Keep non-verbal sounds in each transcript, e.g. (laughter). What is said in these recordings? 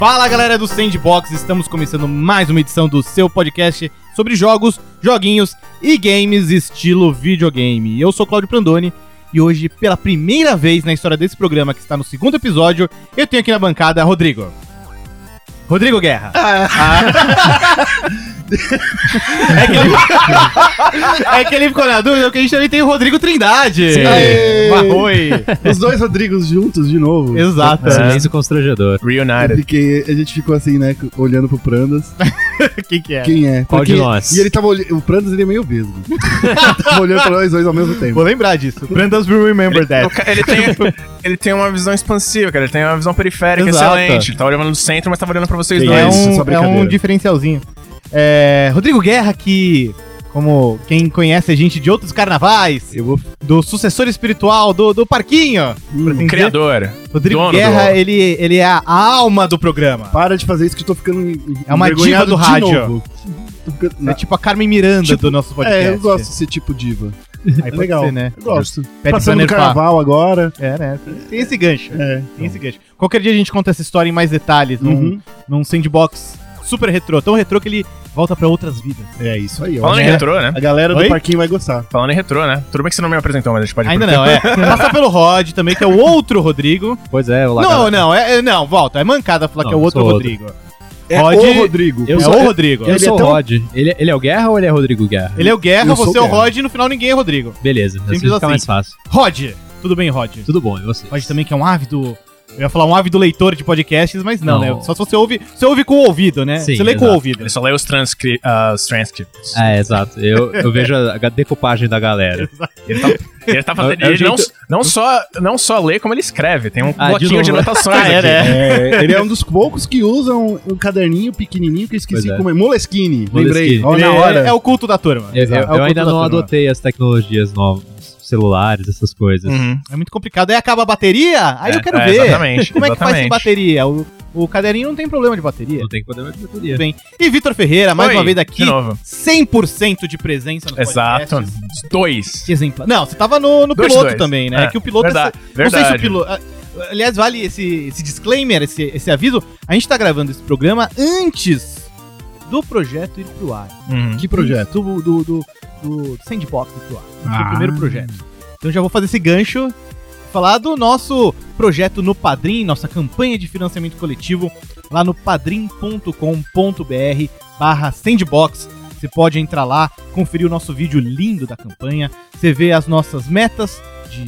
Fala galera do Sandbox, estamos começando mais uma edição do seu podcast sobre jogos, joguinhos e games estilo videogame. Eu sou Claudio Prandoni e hoje, pela primeira vez na história desse programa, que está no segundo episódio, eu tenho aqui na bancada Rodrigo. Rodrigo Guerra. (laughs) é, que ele... (laughs) é que ele ficou na dúvida, porque a gente também tem o Rodrigo Trindade. Marroi. Os dois Rodrigos juntos de novo. Exato. É. Silêncio constrangedor. Eu Reunited. fiquei- a gente ficou assim, né, olhando pro Prandas. (laughs) Quem que é? Quem é? Qual de nós? E ele tava olhando. O Prandas ele é meio vesgo. tava olhando pra nós dois ao mesmo tempo. Vou lembrar disso. Brandas will remember O that. Ele tem, ele tem uma visão expansiva, cara. Ele tem uma visão periférica Exato. excelente. Ele tá olhando no centro, mas tá olhando pra vocês dois. É isso, um, é um diferencialzinho. É, Rodrigo Guerra, que, como quem conhece a gente de outros carnavais, Eu vou. do sucessor espiritual do, do Parquinho, Hum, que Criador. Rodrigo Dono Guerra, do- ele, ele é a alma do programa. para de fazer isso que eu tô ficando. É uma diva do rádio. É tipo a Carmen Miranda Tipo, do nosso podcast. É, eu gosto de ser tipo diva. (laughs) Aí É pode legal. ser, né? Eu gosto. Pede pra Passando carnaval agora. É, né? Tem esse gancho. É. Tem esse gancho. Qualquer dia a gente conta essa história em mais detalhes, num, Uhum. num sandbox super retrô. Tão retrô que ele volta pra outras vidas. É isso aí, ó. Falando em É. retrô, né? A galera Oi? do parquinho vai gostar. Falando em retrô, né? Tudo bem que você não me apresentou, mas a gente pode ir Ainda não, é. Passar pelo Rod também, que é o outro Rodrigo. Pois é, o Não, não, é, é- não, volta. É mancada falar Não, que é o outro sou outro. É Rod- o Rodrigo. Eu é sou- o Rodrigo. Eu sou é o tão- Rod. Ele, ele é o Guerra ou ele é Rodrigo Guerra? Ele é o Guerra, Eu sou você é o. Rod e no final ninguém é Rodrigo. Beleza, assim Simples fica assim. mais fácil. Rod, tudo bem, Rod? Tudo bom, e você? Rod também que é um ávido. Eu ia falar um ávido leitor de podcasts, mas não, Não. né? Só se você ouve. Você ouve com o ouvido, né? Sim, você lê com o exato. ouvido. Ele só lê os, transcri ah, os transcripts. É, exato. Eu, (laughs) eu vejo a a decupagem da galera. Ele tá, ele tá fazendo. (laughs) É o ele não, não, só, não só lê, como ele escreve. Tem um Ah, de bloquinho de, anotações Ah, (laughs) é, aqui. né? É, ele é um dos poucos que usam um caderninho pequenininho que eu esqueci Pois é. como é. Moleskine. Lembrei. Moleskine. Ó, Ele na é- hora. É, o culto da turma. Eu, eu- É eu ainda da não turma. adotei as tecnologias novas, celulares, essas coisas. Uhum. É muito complicado. Aí acaba a bateria, aí É, eu quero é, ver. exatamente, Como é que faz sem exatamente. bateria? O, o caderninho não tem problema de bateria. Não tem problema de bateria. Bem. E Vitor Ferreira, mais Oi, uma vez aqui, De novo. 100% de presença no Exato. Dois. Que exemplar. Não, você tava no, no Dois, piloto dois. também, né? É, que o piloto verdade, é, Não sei se o verdade. piloto. ah, Aliás, vale esse, esse disclaimer, esse, esse aviso. A gente tá gravando esse programa antes do projeto ir pro ar. Uhum. Que projeto? Do, do, do, do Sandbox ir pro ar. Esse foi o Ah. primeiro projeto. Então já vou fazer esse gancho. Falar do nosso projeto no Padrim, nossa campanha de financiamento coletivo, lá no padrim.com.br barra sandbox. Você pode entrar lá, conferir o nosso vídeo lindo da campanha. Você vê as nossas metas de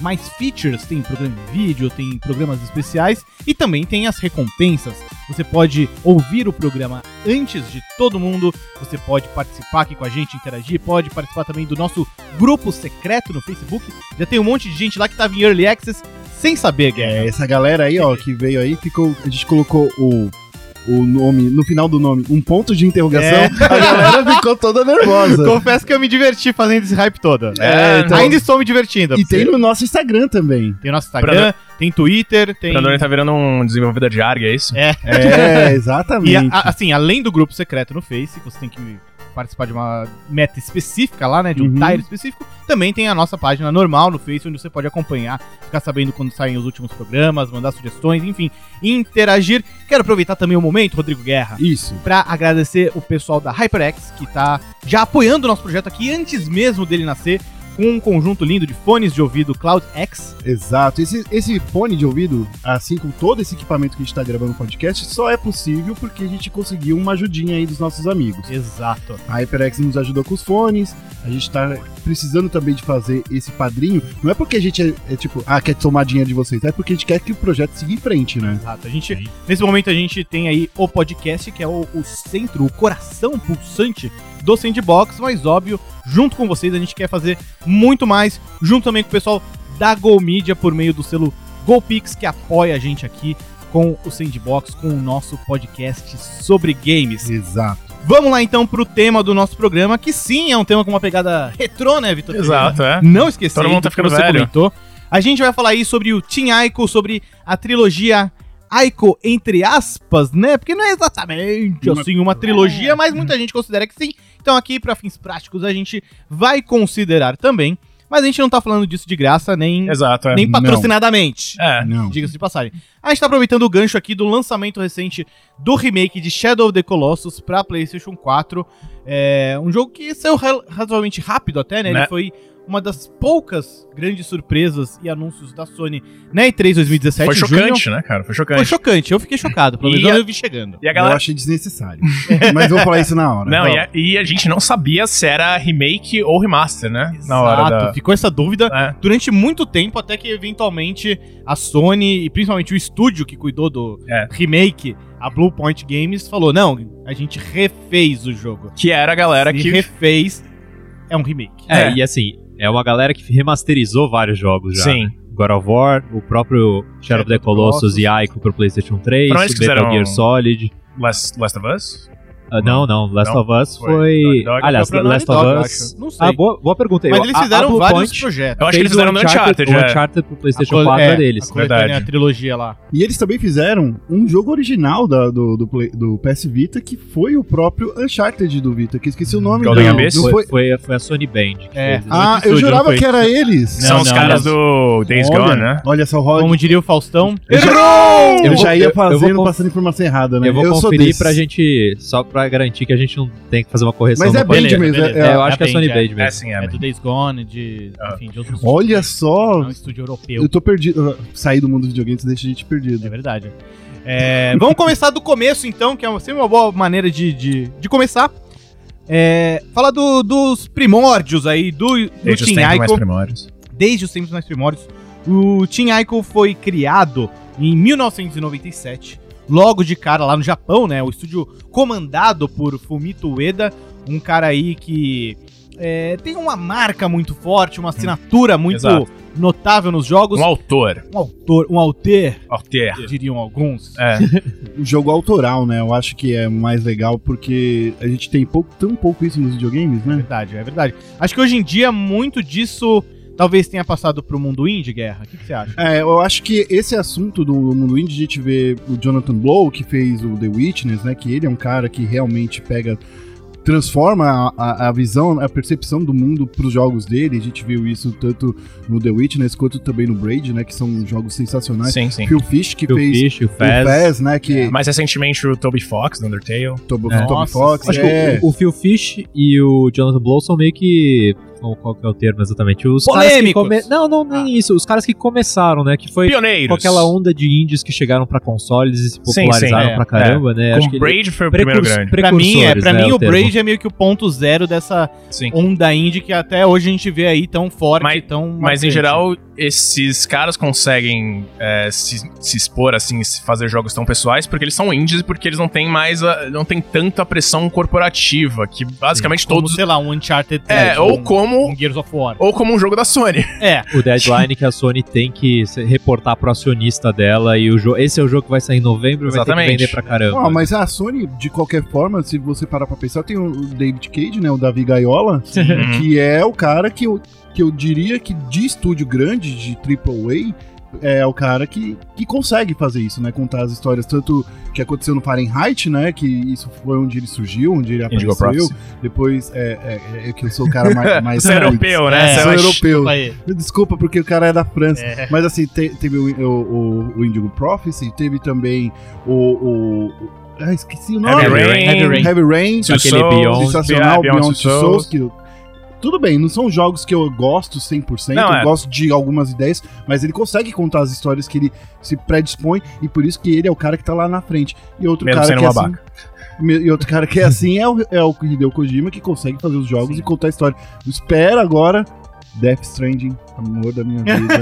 mais features, tem programa de vídeo, tem programas especiais e também tem as recompensas. Você pode ouvir o programa antes de todo mundo, você pode participar aqui com a gente, interagir, pode participar também do nosso grupo secreto no Facebook. Já tem um monte de gente lá que tava em Early Access sem saber, Guerra. É, essa galera aí, ó, que veio aí, ficou. A gente colocou o. O nome, no final do nome, um ponto de interrogação, É. a galera ficou toda nervosa. Confesso que eu me diverti fazendo esse hype todo. É, então- Ainda estou me divertindo. E tem no nosso Instagram também. Tem o nosso Instagram, tem Twitter, tem... O tá virando um desenvolvedor de ARG, é isso? É, É, exatamente. E, a- a- assim, além do grupo secreto no Face, que você tem que participar de uma meta específica lá, né? De um Uhum. tire específico, também tem a nossa página normal no Face, onde você pode acompanhar, ficar sabendo quando saem os últimos programas, mandar sugestões, enfim, interagir. Quero aproveitar também o momento, Rodrigo Guerra, Isso. pra agradecer o pessoal da HyperX, que tá já apoiando o nosso projeto aqui antes mesmo dele nascer, um conjunto lindo de fones de ouvido Cloud X. Exato. Esse, esse fone de ouvido, assim como todo esse equipamento que a gente tá gravando no podcast, só é possível porque a gente conseguiu uma ajudinha aí dos nossos amigos. Exato. A HyperX nos ajudou com os fones, a gente tá precisando também de fazer esse padrinho. Não é porque a gente é, é tipo, ah, quer tomar dinheiro de vocês, é porque a gente quer que o projeto siga em frente, né? Exato. A gente, nesse momento a gente tem aí o podcast, que é o, o centro, o coração pulsante do Sandbox, mas óbvio, junto com vocês a gente quer fazer muito mais, junto também com o pessoal da Go Media por meio do selo GoPix, que apoia a gente aqui com o Sandbox, com o nosso podcast sobre games. Exato. Vamos lá então pro tema do nosso programa, que sim é um tema com uma pegada retrô, né, Vitor? Exato, é. Não esquecendo Todo mundo tá que ficando você velho. comentou. A gente vai falar aí sobre o Team Aiko, sobre a trilogia Aiko, entre aspas, né? Porque não é exatamente Uma- assim uma trilogia, mas muita gente considera que sim. Então aqui, para fins práticos, a gente vai considerar também. Mas a gente não tá falando disso de graça, nem, Exato, é. nem Não. patrocinadamente. É. Não. Diga-se de passagem. A gente tá aproveitando o gancho aqui do lançamento recente do remake de Shadow of the Colossus pra PlayStation 4. É um jogo que saiu razoavelmente rápido até, né? Ele Né? foi uma das poucas grandes surpresas e anúncios da Sony na E3 2017. Foi em junho. chocante, né, cara? Foi chocante. Foi chocante, eu fiquei chocado, pelo menos eu vi chegando. E a Eu galera. achei desnecessário. Mas vou falar isso na hora. Não, Fala. e a, e a gente não sabia se era remake ou remaster, né? Na hora Exato, da. ficou essa dúvida É. durante muito tempo, até que eventualmente a Sony e principalmente o estúdio que cuidou do É. remake, a Blue Point Games, falou: não, a gente refez o jogo. Que era a galera Se que. refez, é um remake. É, É. e assim, é uma galera que remasterizou vários jogos já. Sim. né? God of War, o próprio Shadow of the Colossus e Ico pro PlayStation 3, Pra onde o que Metal fizeram- Gear Solid. Last, Last of Us? Ah, não, não, Last Não? of Us Foi foi. Dog. Aliás, Foi Last of Dog, Us. Não sei. Ah, boa, boa pergunta aí. Mas A- eles a- fizeram a Blue vários Point projetos. Eu acho que eles fizeram no Uncharted, O já. Uncharted pro PlayStation A col- 4 é, é deles. A Verdade. a trilogia lá. E eles também fizeram um jogo original da- do, do, Play- do PS Vita, que foi o próprio Uncharted do Vita, que esqueci o nome. Golden não, Abyss? não Foi, foi... foi, a Sony Band. que É. fez. Ah, eu estúdio, jurava que era eles. São Não, os caras do Days Gone, né? Olha só, Rod. Como diria o Faustão, Eu já- errou! Eu, já ia fazendo, passando informação errada, né? Eu vou conferir pra gente, só pra garantir que a gente não tem que fazer uma correção. Mas é Band mesmo. é- É, eu acho É que é Band, Sony é. Band É mesmo. sim, é. É do Days Gone, de, enfim, de outros Olha estúdios. só, É um estúdio europeu. eu tô perdido. Sair do mundo dos videogames deixa a gente perdido. É verdade. É, (laughs) vamos começar do começo, então, que é sempre uma boa maneira de, de, de começar. É, falar do- dos primórdios aí, do, do Desde os Team tempos mais Ico. primórdios. Desde os tempos mais primórdios. O Team Ico foi criado em 1997, logo de cara lá no Japão, né? O estúdio comandado por Fumito Ueda, um cara aí que é, tem uma marca muito forte, uma assinatura muito Exato. notável nos jogos. Um autor. Um autor, um autor, Autor. diriam alguns. É. (laughs) O jogo autoral, né? Eu acho que é mais legal porque a gente tem pouco, tão pouco isso nos videogames, É né? verdade, é verdade. Acho que hoje em dia muito disso talvez tenha passado pro mundo indie, Guerra. O que, que você acha? É, eu acho que esse assunto do mundo indie, a gente vê o Jonathan Blow, que fez o The Witness, né? Que ele é um cara que realmente pega. Transforma a, a- a visão, a percepção do mundo pros jogos dele. A gente viu isso tanto no The Witness quanto também no Braid, né? Que são jogos sensacionais. Sim, sim. Phil Fish, que Phil fez Fish, o o Fez. Fez, né? Que Mais recentemente o Toby Fox, do Undertale. Toby, É. Toby Fox. Acho é. que o, o Phil Fish e o Jonathan Blow são meio que. Qual, qual que é o termo exatamente? Os caras que Polêmicos. come... Não, não, nem isso. Os caras que começaram, né? Que foi Pioneiros. com aquela onda de indies que chegaram pra consoles e se Sim, popularizaram sim, é, pra caramba, né? Com Acho que Braid foi o primeiro Precurs- grande. Pra mim, é, pra né, mim o termo. Braid é meio que o ponto zero dessa Sim. onda indie que até hoje a gente vê aí tão forte, Mas- tão Mas marcante. em geral, esses caras conseguem é, se, se expor assim, fazer jogos tão pessoais, porque eles são indies e porque eles não têm mais a, não tem tanta pressão corporativa, que basicamente como, todos. sei lá, um Uncharted É, 3, ou um, como. um Gears of War. Ou como um jogo da Sony. É, O deadline que a Sony tem que se- reportar pro acionista dela e o jogo. Esse é o jogo que vai sair em novembro e vai ter Exatamente. que vender pra caramba. Ah, mas a Sony, de qualquer forma, se você parar pra pensar, tem o David Cage, né? O Davi Gaiola, (laughs) que é o cara que eu, que eu diria que de estúdio grande, de AAA, é o cara que, que consegue fazer isso, né? Contar as histórias, tanto que aconteceu no Fahrenheit, né? Que isso foi onde ele surgiu, onde ele apareceu. Depois, é, é, é que eu sou o cara mais... (laughs) mais Você é europeu, né? É, sou é europeu. aí. Desculpa, porque o cara é da França. É. Mas assim, te- teve o, o, o, Indigo Prophecy, teve também o. o, ah, esqueci o nome. Heavy Rain. Heavy Rain. Heavy Rain. Two Aquele Souls, Beyond- sensacional, Beyond Beyond, Souls. Souls. Que tudo bem, não são jogos que eu gosto 100%, Não, eu é. gosto de algumas ideias, mas ele consegue contar as histórias que ele se predispõe e por isso que ele é o cara que tá lá na frente. E outro Mesmo cara sendo que é assim, e outro cara que é assim é o, é o Hideo Kojima que consegue fazer os jogos Sim. e contar a história. Espera agora Death Stranding, amor da minha vida.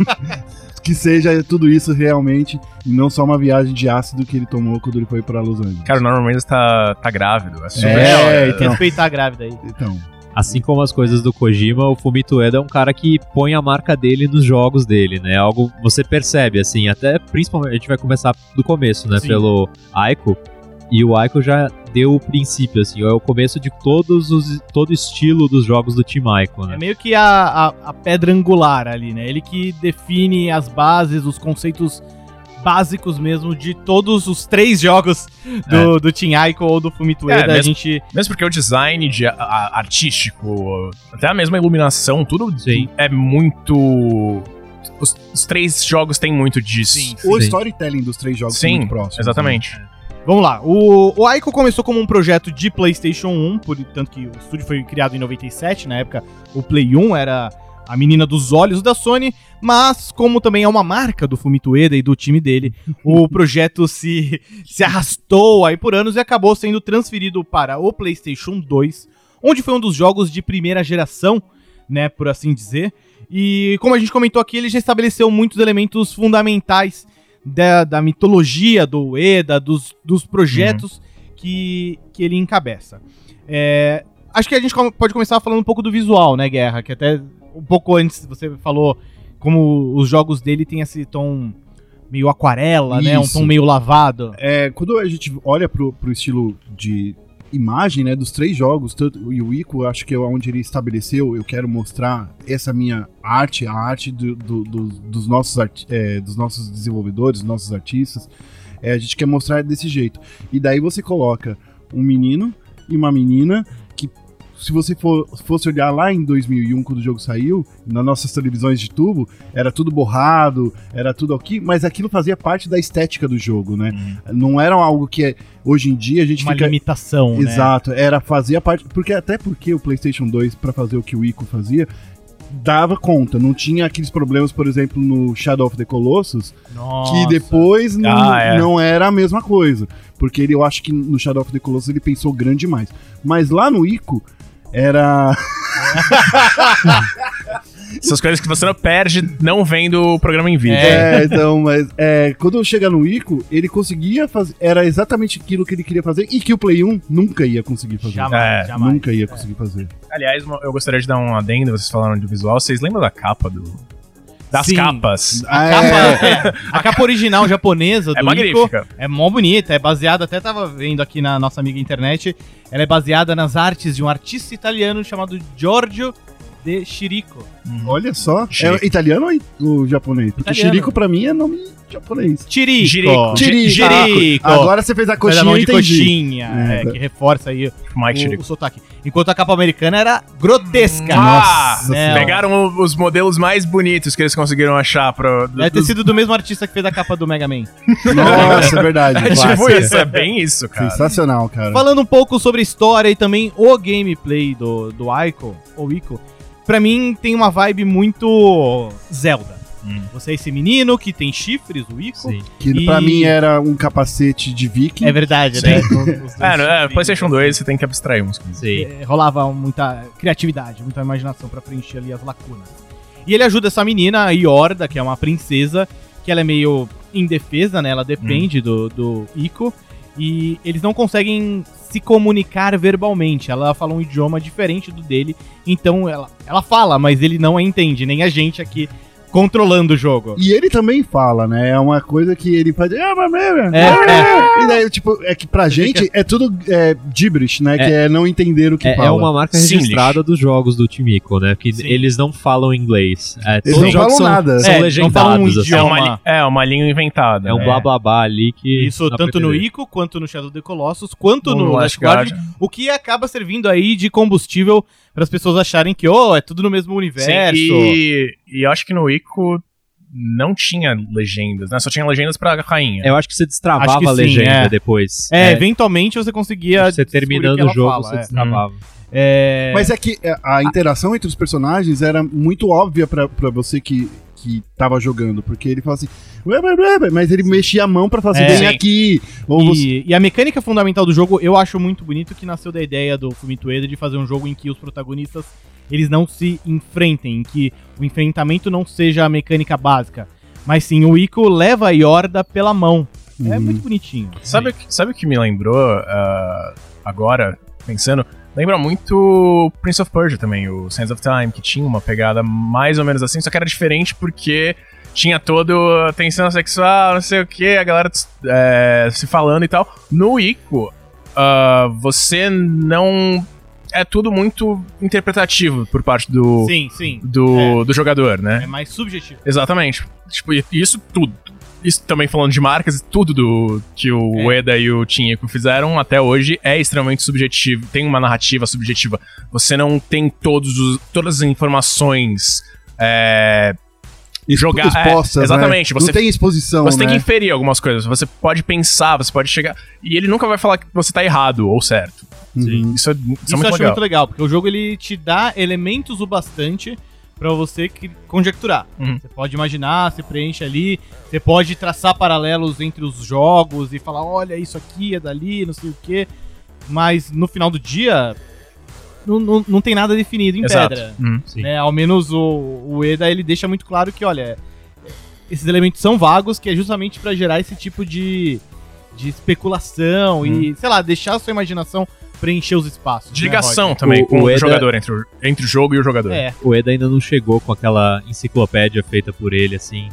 (laughs) que seja tudo isso realmente e não só uma viagem de ácido que ele tomou quando ele foi pra Los Angeles. Cara, o Norman Reedus tá, tá grávido. É super É, é, então. Respeitar a grávida aí. Então, Assim como as coisas do Kojima, o Fumito Ueda é um cara que põe a marca dele nos jogos dele, né? Algo você percebe, assim, até principalmente a gente vai começar do começo, né? Sim. Pelo Aiko. E o Aiko já deu o princípio, assim, é o começo de todos os todo o estilo dos jogos do Team Aiko, né? É meio que a, a, a pedra angular ali, né? Ele que define as bases, os conceitos básicos mesmo de todos os três jogos do, do Team Ico ou do Fumito É, Ueda. a mesmo- gente Mesmo porque o design de, a- a- artístico, até a mesma iluminação, tudo Sim. é muito. Os, os três jogos têm muito disso. Sim, O Sim. storytelling dos três jogos Sim, são muito próximos. né? exatamente. Vamos lá, o, o Aiko começou como um projeto de PlayStation 1, por tanto que o estúdio foi criado em 97, na época o Play 1 era a menina dos olhos da Sony, mas como também é uma marca do Fumito Ueda e do time dele, o (laughs) projeto se, se arrastou aí por anos e acabou sendo transferido para o PlayStation 2, onde foi um dos jogos de primeira geração, né, por assim dizer. E como a gente comentou aqui, ele já estabeleceu muitos elementos fundamentais da, da mitologia do Eda, dos, dos projetos que, que ele encabeça. É, acho que a gente pode começar falando um pouco do visual, né, Guerra? Que até um pouco antes você falou como os jogos dele têm esse tom meio aquarela, né? Um Isso. tom meio lavado. É, quando a gente olha pro, pro estilo de imagem, né, dos três jogos, tanto e o Ico, acho que é onde ele estabeleceu, eu quero mostrar essa minha arte, a arte do- do- do- dos, nossos arti- é, dos nossos desenvolvedores, dos nossos artistas, é, a gente quer mostrar desse jeito. E daí você coloca um menino e uma menina que se você for, fosse olhar lá em 2001, quando o jogo saiu, nas nossas televisões de tubo, era tudo borrado, era tudo aqui, mas aquilo fazia parte da estética do jogo, né? Não era algo que é- hoje em dia a gente Uma fica. limitação, né? Exato, era fazia parte. Porque até porque o PlayStation 2, pra fazer o que o Ico fazia, dava conta. Não tinha aqueles problemas, por exemplo, no Shadow of the Colossus, Nossa. que depois não, Ah, é. não era a mesma coisa. Porque ele, eu acho que no Shadow of the Colossus ele pensou grande demais. Mas lá no Ico era. (laughs) Essas coisas que você não perde não vendo o programa em vídeo. É, então, mas é, quando chega no Ico, ele conseguia fazer. Era exatamente aquilo que ele queria fazer e que o Play 1 nunca ia conseguir fazer. Jamais, É, jamais. Nunca ia conseguir fazer. Aliás, eu gostaria de dar um adendo, vocês falaram de visual. Vocês lembram da capa do. Das Sim. capas? Ah, A capa, é. é, a capa original japonesa do É Ico magnífica. é mó bonita, é baseada, até tava vendo aqui na nossa amiga internet, ela é baseada nas artes de um artista italiano chamado Giorgio de Chirico. Olha só. Chirico. É italiano ou japonês? Porque Italiano. Chirico pra mim é nome japonês. Chirico. Chirico. Chirico. Chirico. Ah, agora você fez a Faz a coxinha, mão de coxinha, É, é, tá. que reforça aí Mike o, Chirico. o sotaque. Enquanto a capa americana era grotesca. Ah, Nossa É, Pegaram os modelos mais bonitos que eles conseguiram achar pro. do- Deve ter sido do mesmo artista que fez a capa do Mega Man. (laughs) Nossa, é verdade. (laughs) É tipo isso, é bem isso, cara. Sensacional, cara. Falando um pouco sobre a história e também o gameplay do, do Ico, ou Ico, pra mim tem uma vibe muito Zelda. Hum. Você é esse menino que tem chifres, o Ico. Sim. Que pra E- mim era um capacete de viking. É verdade, Sim. né? (laughs) É, no- é. PlayStation 2 você tem que abstrair uns coisas. Sim. É, rolava muita criatividade, muita imaginação pra preencher ali as lacunas. E ele ajuda essa menina, a Yorda, que é uma princesa, que ela é meio indefesa, né? Ela depende do, do Ico. E eles não conseguem se comunicar verbalmente. Ela fala um idioma diferente do dele. Então ela, ela fala, mas ele não a entende, nem a gente aqui controlando o jogo. E ele também fala, né? É uma coisa que ele faz. "Ah, mas, mas, É, ah", E daí, tipo, é que pra gente é tudo é, gibberish, né? É. Que é não entender o que É, fala. é uma marca registrada dos jogos do Timico, né? Que Sim. eles não falam inglês. É, Eles todos não falam são, nada. são É, não falam um legendados. assim. É uma, é uma língua inventada. É um né? blá blá blá ali que. Isso tanto no. Ico, quanto no Shadow of the Colossus, quanto No no Last Last Guardian, o que acaba servindo aí de combustível para as pessoas acharem que, oh, é tudo no mesmo Sim, universo. e, e eu acho que no Ico não tinha legendas, né? Só tinha legendas pra rainha. Eu acho que você destravava que a sim, legenda é. depois. É, eventualmente você conseguia. Você terminando o jogo, fala, você é. destravava. É, Mas é que é, a interação entre os personagens era muito óbvia pra você que, que tava jogando, porque ele fala assim, "Ué, ué, ué, ué", mas ele mexia a mão pra fazer É. bem Sim. aqui. Ou você... E, e a mecânica fundamental do jogo eu acho muito bonito que nasceu da ideia do Fumito Ueda de fazer um jogo em que os protagonistas eles não se enfrentem, em que o enfrentamento não seja a mecânica básica, mas sim o Ico leva a Yorda pela mão. É Uhum. muito bonitinho. Sabe, o que- sabe o que me lembrou ah, agora, pensando? Lembra muito Prince of Persia também, o Sands of Time, que tinha uma pegada mais ou menos assim, só que era diferente porque tinha todo a tensão sexual, não sei o que, a galera é, se falando e tal. No Ico, ah, você não é tudo muito interpretativo por parte do, Sim, sim. do, do jogador, né? É mais subjetivo. Exatamente. Tipo, isso tudo. Isso também falando de marcas, tudo do que o É. Eda e o Tinheko fizeram até hoje é extremamente subjetivo. Tem uma narrativa subjetiva. Você não tem todos os, todas as informações. É, jogar- expostas, é, né? exatamente, você- Não tem exposição, você tem né? que inferir algumas coisas. Você pode pensar, você pode chegar. E ele nunca vai falar que você tá errado ou certo. Uhum. Isso é, isso Isso é eu muito acho legal. muito legal, porque o jogo ele te dá elementos o bastante pra você que- conjecturar. Uhum. Você pode imaginar, você preenche ali, você pode traçar paralelos entre os jogos e falar, olha, isso aqui é dali, não sei o quê. Mas no final do dia, não, não, não tem nada definido em Exato. pedra. Sim. né? Ao menos o, o Eda ele deixa muito claro que, olha, esses elementos são vagos, que é justamente pra gerar esse tipo de, de especulação e, sei lá, deixar a sua imaginação preencher os espaços. De né, ligação Roger? também O- com o o, Eda- jogador, entre o, entre o jogo e o jogador. É, O Eda ainda não chegou com aquela enciclopédia feita por ele, assim.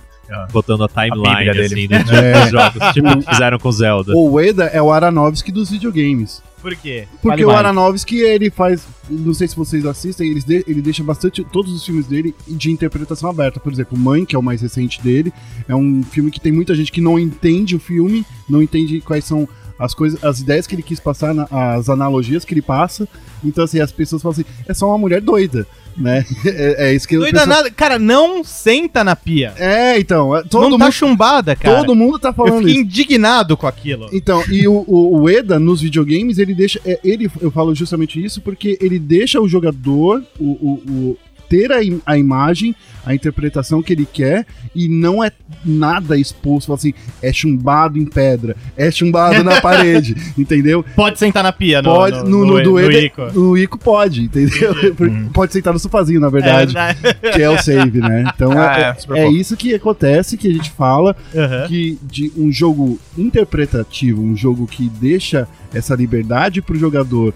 Botando a timeline, Bíblia assim, dele. (laughs) dos É. jogos, tipo o que fizeram com Zelda. O Ueda é o Aranovski dos videogames. por quê? Porque Fale o. Aranovski, ele faz. Não sei se vocês assistem, ele, de- ele deixa bastante. Todos os filmes dele de interpretação aberta. Por exemplo, Mãe, que é o mais recente dele, é um filme que tem muita gente que não entende o filme, não entende quais são as coisas, as ideias que ele quis passar, na- as analogias que ele passa. Então, assim, as pessoas falam assim: é só uma mulher doida, né? (laughs) É, é isso que Doida nada. Cara, não senta na pia. É, então. é- Todo, não tá mundo, chumbada, cara. todo mundo tá Eu falando fiquei isso. indignado com aquilo. Então, e o, o, o Eda nos videogames, ele deixa. é, ele, eu falo justamente isso porque ele deixa o jogador o, o, o- ter a, im- a imagem, a interpretação que ele quer e não é nada exposto, assim, é chumbado em pedra, é chumbado na (laughs) parede, entendeu? Pode sentar na pia, no, Pode, no, no, do no Eda, Ico. no Ico pode, entendeu? Porque Pode sentar no sofazinho, na verdade, É, que é o save, né? Então Ah, é, é, é fofo. isso que acontece, que a gente fala, Aham. que de um jogo interpretativo, um jogo que deixa essa liberdade pro jogador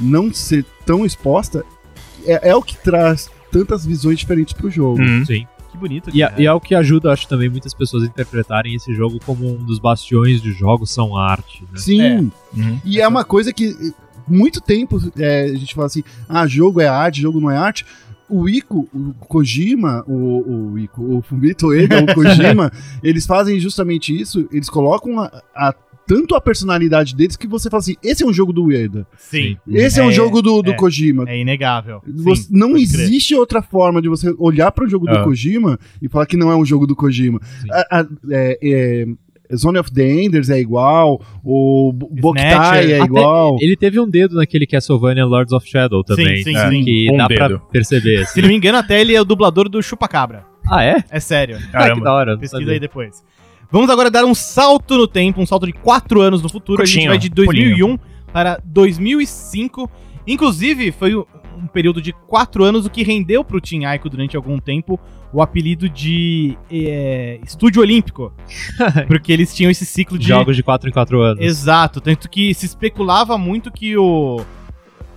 não ser tão exposta, é, é o que traz tantas visões diferentes pro jogo. Uhum. Sim. Que bonito. E, é- e é o que ajuda, acho, também muitas pessoas a interpretarem esse jogo como um dos bastiões de jogos são arte, né? Sim, É. Uhum. e é uma coisa que muito tempo é, a gente fala assim, ah, jogo é arte, jogo não é arte. O Ico, o Kojima, o, o Ico, o Fumito Ueda, o (laughs) Kojima, eles fazem justamente isso, eles colocam a, a- tanto a personalidade deles que você fala assim, esse é um jogo do Ueda, Sim. esse é, um jogo do, do é. Kojima. É inegável. Você- Sim, não pode crer. existe outra forma de você olhar para o jogo Ah. do Kojima e falar que não é um jogo do Kojima. Sim. A- a- é- é, Zone of the Enders é igual, o Bo- Boktai é Até igual. Ele teve um dedo naquele Castlevania Lords of Shadow também. sim, né? sim. Que Um dá pra dedo. perceber, Se assim. não me engano, até ele é o dublador do Chupacabra. Ah, é? É sério. Ah, que Caramba. da hora. Pesquisa aí depois. Vamos agora dar um salto no tempo, um salto de 4 anos no futuro. a gente Curtinho, vai de 2001 para 2005. Inclusive, foi um período de 4 anos, o que rendeu pro Team Aiko durante algum tempo o apelido de é, Estúdio Olímpico. (laughs) porque eles tinham esse ciclo de. Jogos de 4 em 4 anos. Exato, tanto que se especulava muito que o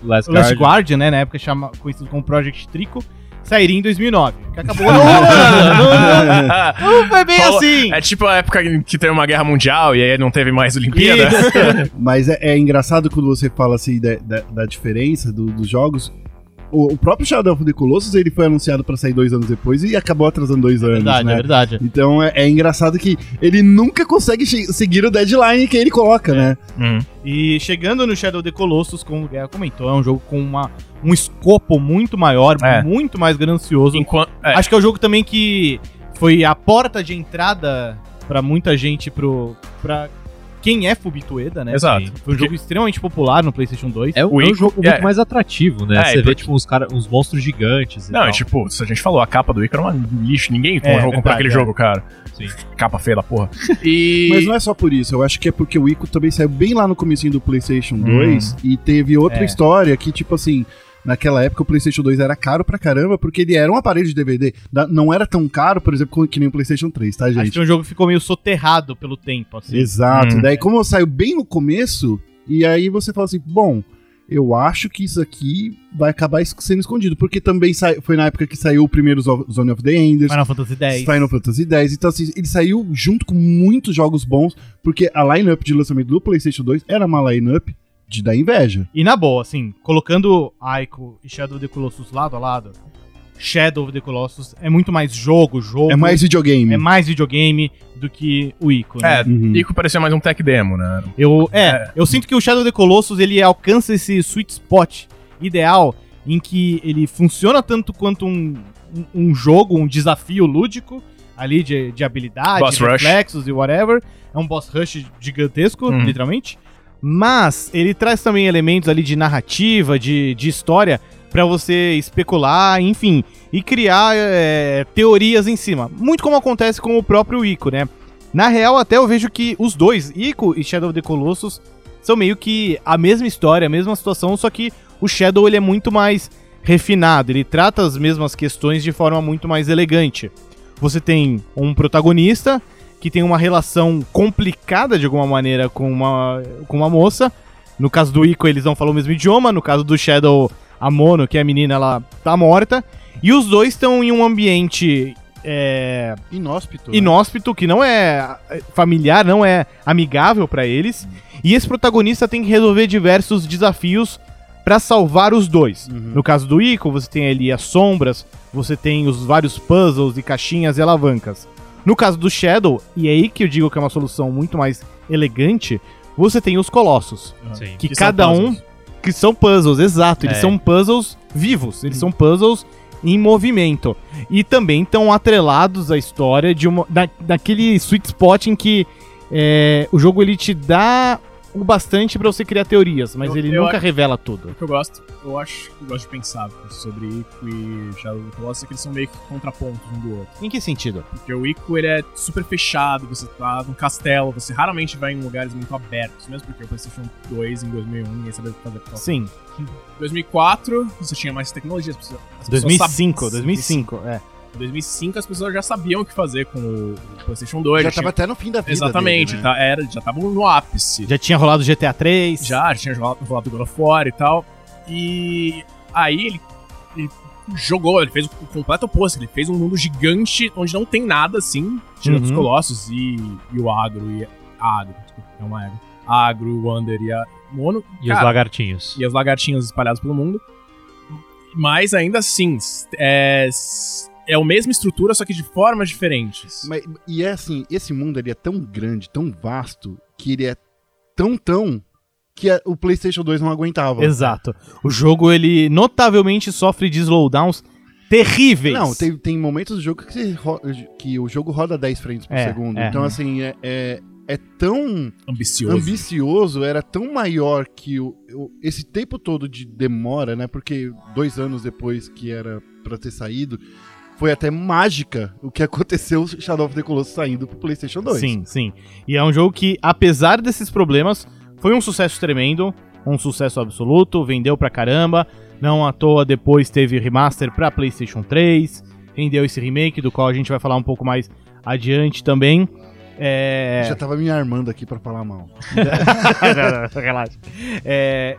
Last o Last Guardian. Guardian, né, na época chama, conhecido como Project Trico, sairia em 2009. Que acabou. não, (laughs) não, não foi bem Falou- assim! É tipo a época que teve uma guerra mundial e aí não teve mais Olimpíada. (laughs) Mas é, é engraçado quando você fala assim da, da, da diferença do- dos jogos. O, o próprio Shadow of the Colossus ele foi anunciado para sair dois anos depois e acabou atrasando dois anos, verdade, né? é verdade. Então é, é engraçado que ele nunca consegue seguir o deadline que ele coloca, né? Hum. E chegando no Shadow of the Colossus, como o Guerra comentou, é um jogo com uma, um escopo muito maior, É. muito mais ganancioso. Enquanto, é, Acho que é o jogo também que foi a porta de entrada pra muita gente pro pra quem é Fubito Ueda, né? Exato. Sim. Foi um jogo extremamente popular no PlayStation 2. É um, O é um jogo é. muito mais atrativo, né? É, Você vê, porque- tipo, uns, cara, uns monstros gigantes e Não, tal. e tipo, se a gente falou, a capa do Ico era uma lixo. Ninguém É, jogou comprar aquele é. jogo, cara. Sim. Capa feia da porra. (laughs) E. Mas não é só por isso, eu acho que é porque o Ico também saiu bem lá no comecinho do PlayStation Hum. 2 e teve outra É. história que, tipo assim, naquela época o PlayStation 2 era caro pra caramba porque ele era um aparelho de DVD. Não era tão caro, por exemplo, que nem o PlayStation 3, tá, Acho gente? que é um jogo que ficou meio soterrado pelo tempo, assim. Exato. Hum. Daí, como saiu bem no começo, e aí você fala assim, bom, eu acho que isso aqui vai acabar sendo escondido, porque também foi na época que saiu o primeiro Zo- Zone of the Enders, Final Fantasy X. Final Fantasy X, então assim, ele saiu junto com muitos jogos bons, porque a lineup de lançamento do PlayStation 2 era uma lineup de dar inveja. E na boa, assim, colocando Aiko e Shadow of the Colossus lado a lado, Shadow of the Colossus é muito mais jogo, jogo. É mais videogame. é mais videogame do que o Ico, né? É, Uhum. Ico parecia mais um tech demo, né? Eu, é, eu sinto que o Shadow of the Colossus ele alcança esse sweet spot ideal em que ele funciona tanto quanto um, um, um jogo, um desafio lúdico ali de, de habilidade, Boss rush. reflexos e whatever. É um boss rush gigantesco, Uhum. literalmente. Mas ele traz também elementos ali de narrativa, de, de história, pra você especular, enfim, e criar é, teorias em cima. Muito como acontece com o próprio Ico, né? Na real, até eu vejo que os dois, Ico e Shadow of the Colossus, são meio que a mesma história, a mesma situação, só que o Shadow ele é muito mais refinado, ele trata as mesmas questões de forma muito mais elegante. Você tem um protagonista que tem uma relação complicada de alguma maneira com uma, com uma moça. No caso do Ico, eles não falam o mesmo idioma. No caso do Shadow, a Mono, que é a menina, ela tá morta. E os dois estão em um ambiente é, Inóspito. né? inóspito, que não é é, familiar, não é amigável pra eles. E esse protagonista tem que resolver diversos desafios pra salvar os dois. Uhum. No caso do Ico, você tem ali as sombras, você tem os vários puzzles e caixinhas e alavancas. No caso do Shadow, e é aí que eu digo que é uma solução muito mais elegante, você tem os colossos, Sim. que, Que cada um que são puzzles, exato, eles É. são puzzles vivos, eles são puzzles em movimento. E também estão atrelados à história de uma, da, daquele sweet spot em que é, o jogo ele te dá o bastante pra você criar teorias, mas Eu- ele eu nunca acho- revela tudo. O que eu gosto, eu acho que eu gosto de pensar sobre Ico e Shadow of the Colossus é que eles são meio que contrapontos um do outro. Em que sentido? Porque o Ico, ele é super fechado, você tá num castelo, você raramente vai em lugares muito abertos, mesmo porque o PlayStation 2 em 2001 ninguém sabia fazer tal. Sim, Em 2004, você tinha mais tecnologia, as pessoas, as pessoas 2005, sabiam- 2005, é. Em 2005 as pessoas já sabiam o que fazer com o PlayStation 2. Já tinha- tava até no fim da vida. Exatamente, dele, né? tá, era, já tava no ápice. Já tinha rolado GTA 3. Já, já tinha jogado, rolado God of War e tal. E aí ele, ele jogou, ele fez o completo oposto. Ele fez um mundo gigante onde não tem nada assim, tirando os Uhum. Colossos e, e o Agro e a Agro, desculpa, é uma Agro. Agro, o Wander e a Mono. E os Cara, lagartinhos. e as lagartinhas espalhadas pelo mundo. Mas ainda assim, é, é a mesma estrutura, só que de formas diferentes. Mas- e é assim, esse mundo ele é tão grande, tão vasto, que ele é tão, tão, que o PlayStation 2 não aguentava. Exato. O jogo, ele notavelmente sofre de slowdowns terríveis. Não, tem, tem momentos do jogo que, que o jogo roda 10 frames por É, segundo. é. Então, assim, é, é, é tão Ambicioso. ambicioso, era tão maior que o, o- esse tempo todo de demora, né? Porque dois anos depois que era pra ter saído, foi até mágica o que aconteceu o Shadow of the Colossus saindo pro PlayStation 2. Sim, sim. E é um jogo que, apesar desses problemas, foi um sucesso tremendo, um sucesso absoluto, vendeu pra caramba. Não à toa depois teve remaster pra PlayStation 3, rendeu esse remake, do qual a gente vai falar um pouco mais adiante também. É... Já tava me armando aqui pra falar mal. (laughs) Relaxa. É,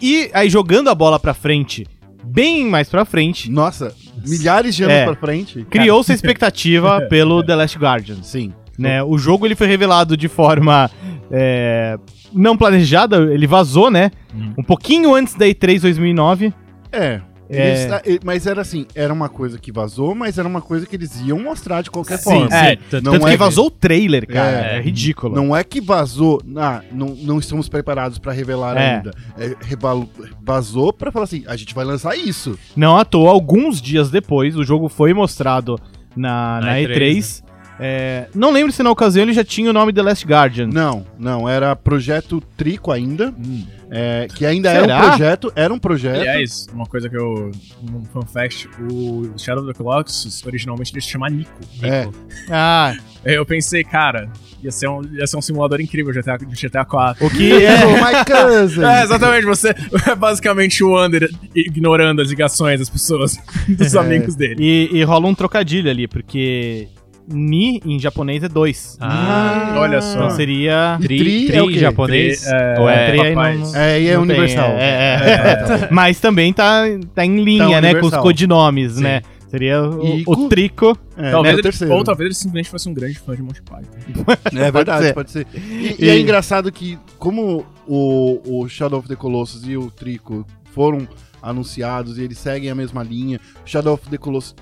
E aí, jogando a bola pra frente, bem mais pra frente, Nossa, milhares de anos É. pra frente. criou-se a expectativa (laughs) pelo The Last Guardian. Sim. né? O jogo ele foi revelado de forma é, não planejada, ele vazou, né? Hum. Um pouquinho antes da E3 2009. É. É. Eles- mas era assim, era uma coisa que vazou, mas era uma coisa que eles iam mostrar de qualquer Sim, forma. é, tanto não Tanto é que que- vazou o trailer, cara. É, É. ridículo. Não é que vazou, ah, não, não estamos preparados pra revelar É. ainda. É, vazou pra falar assim, a gente vai lançar isso. Não à toa, alguns dias depois, o jogo foi mostrado na, na Na E3. E3, É, não lembro se na ocasião ele já tinha o nome The Last Guardian. Não, não, era projeto Trico ainda, é, que ainda Será? era um projeto, era um projeto. Aliás, uma coisa que eu. Um fun fact: o Shadow of the Colossus, originalmente ele se chama Nico. É. Ah, Eu pensei, cara, ia ser um, ia ser um simulador incrível de GTA, de GTA 4. o que é. (laughs) Oh, my cousin! É, exatamente, você é basicamente o Wander ignorando as ligações das pessoas, (laughs) dos É. amigos dele. E, e rola um trocadilho ali, porque Ni em japonês é dois. Ah, olha só. Então seria. Tri, tri tri é o quê? japonês? Tri, é, Ou é, tri aí papais. não- É, e é não tem, universal. é, é, é. Mas também tá, tá em linha, Tá né, com os universal. codinomes, Sim. né? Seria o, Ico. o Trico. É, talvez né, o ele, ou talvez ele simplesmente fosse um grande fã de Monty Python. (laughs) É verdade, ser. pode ser. E, E- e é engraçado que, como o, o Shadow of the Colossus e o Trico foram anunciados e eles seguem a mesma linha, o Shadow of the Colossus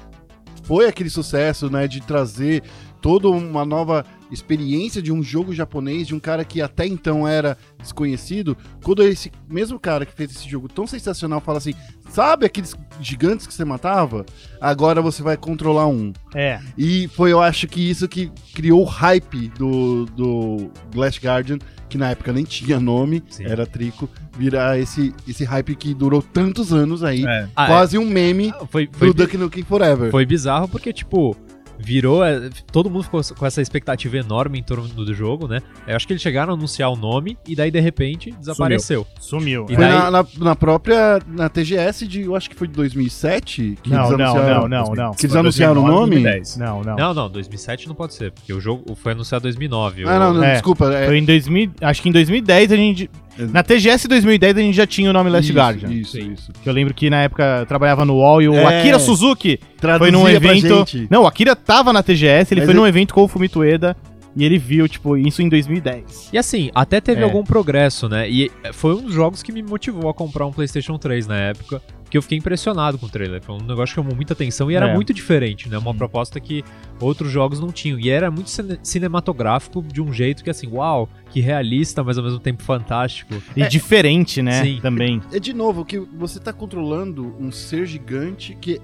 foi aquele sucesso, né, de trazer toda uma nova experiência de um jogo japonês, de um cara que até então era desconhecido, quando esse mesmo cara que fez esse jogo tão sensacional fala assim, sabe aqueles gigantes que você matava? Agora você vai controlar um. É. E foi, eu acho que isso que criou o hype do, do Glass Guardian, que na época nem tinha nome, Sim. era Trico, virar esse, esse hype que durou tantos anos aí, É. Ah, quase um meme é. Foi, foi, do Duck Nukem Forever. foi bizarro porque, tipo, virou. é, Todo mundo ficou com essa expectativa enorme em torno do jogo, né? Eu acho que eles chegaram a anunciar o nome e daí, de repente, desapareceu. Sumiu. E Foi daí- na, na, na própria, na TGS de, eu acho que foi de 2007, que Não, eles não, anunciaram... não, não, não. Que eles anunciaram o nome? 2010. Não, não. Não, não, 2007 não pode ser, porque o jogo foi anunciado em 2009. Ah, o- não, não, É. desculpa. É, Foi em 2000, acho que em 2010 a gente na TGS 2010 a gente já tinha o nome Last isso, Guardian. Isso, isso. Que eu lembro que na época eu trabalhava no UOL e o É. Akira Suzuki foi num pra evento. gente. Não, o Akira tava na TGS, ele Mas foi ele- num evento com o Fumito Ueda e ele viu, tipo, isso em 2010. E assim, até teve É. algum progresso, né? E foi um dos jogos que me motivou a comprar um PlayStation 3 na época, que eu fiquei impressionado com o trailer. Foi um negócio que chamou muita atenção e era É. muito diferente, né? Uma proposta que outros jogos não tinham. E era muito cine- cinematográfico de um jeito que assim, uau, que realista, mas ao mesmo tempo fantástico. E diferente, né? Sim. Também. É de novo que você tá controlando um ser gigante que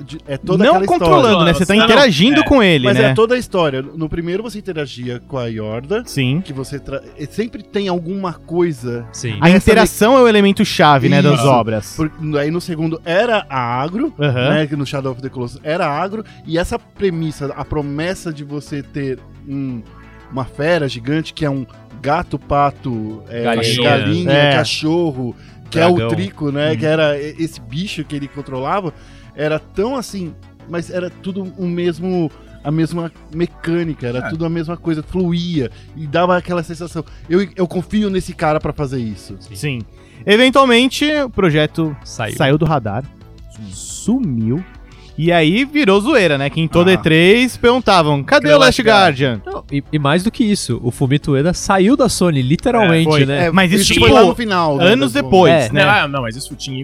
de- é toda não aquela controlando, história. né? Você tá Não, não, interagindo é. com ele, Mas né? é toda a história. No primeiro você interagia com a Yorda, Sim. que você tra... sempre tem alguma coisa. Sim. A interação é o elemento chave, né, das Isso. obras. Por- Aí no segundo era a agro, né? Que no Shadow of the Colossus era agro. E essa premissa, a promessa de você ter um- uma fera gigante que é um gato, pato, é, Galinha. galinha, É. cachorro, que é o Dragão. trico, né? Hum. Que era e- esse bicho que ele controlava, era tão assim, mas era tudo o mesmo. A mesma mecânica, era É. tudo a mesma coisa, fluía e dava aquela sensação. Eu, eu confio nesse cara pra fazer isso. Sim. Eventualmente, o projeto Saiu. saiu do radar, sumiu. E aí virou zoeira, né? Que em toda Ah. E3 perguntavam: cadê o Last Guardian? Não, e, e mais do que isso, o Fumito Ueda saiu da Sony, literalmente, É, foi. né? É, mas isso, foi tipo, lá no final. né, Anos depois, É. né? Não, ah, não, mas isso tinha,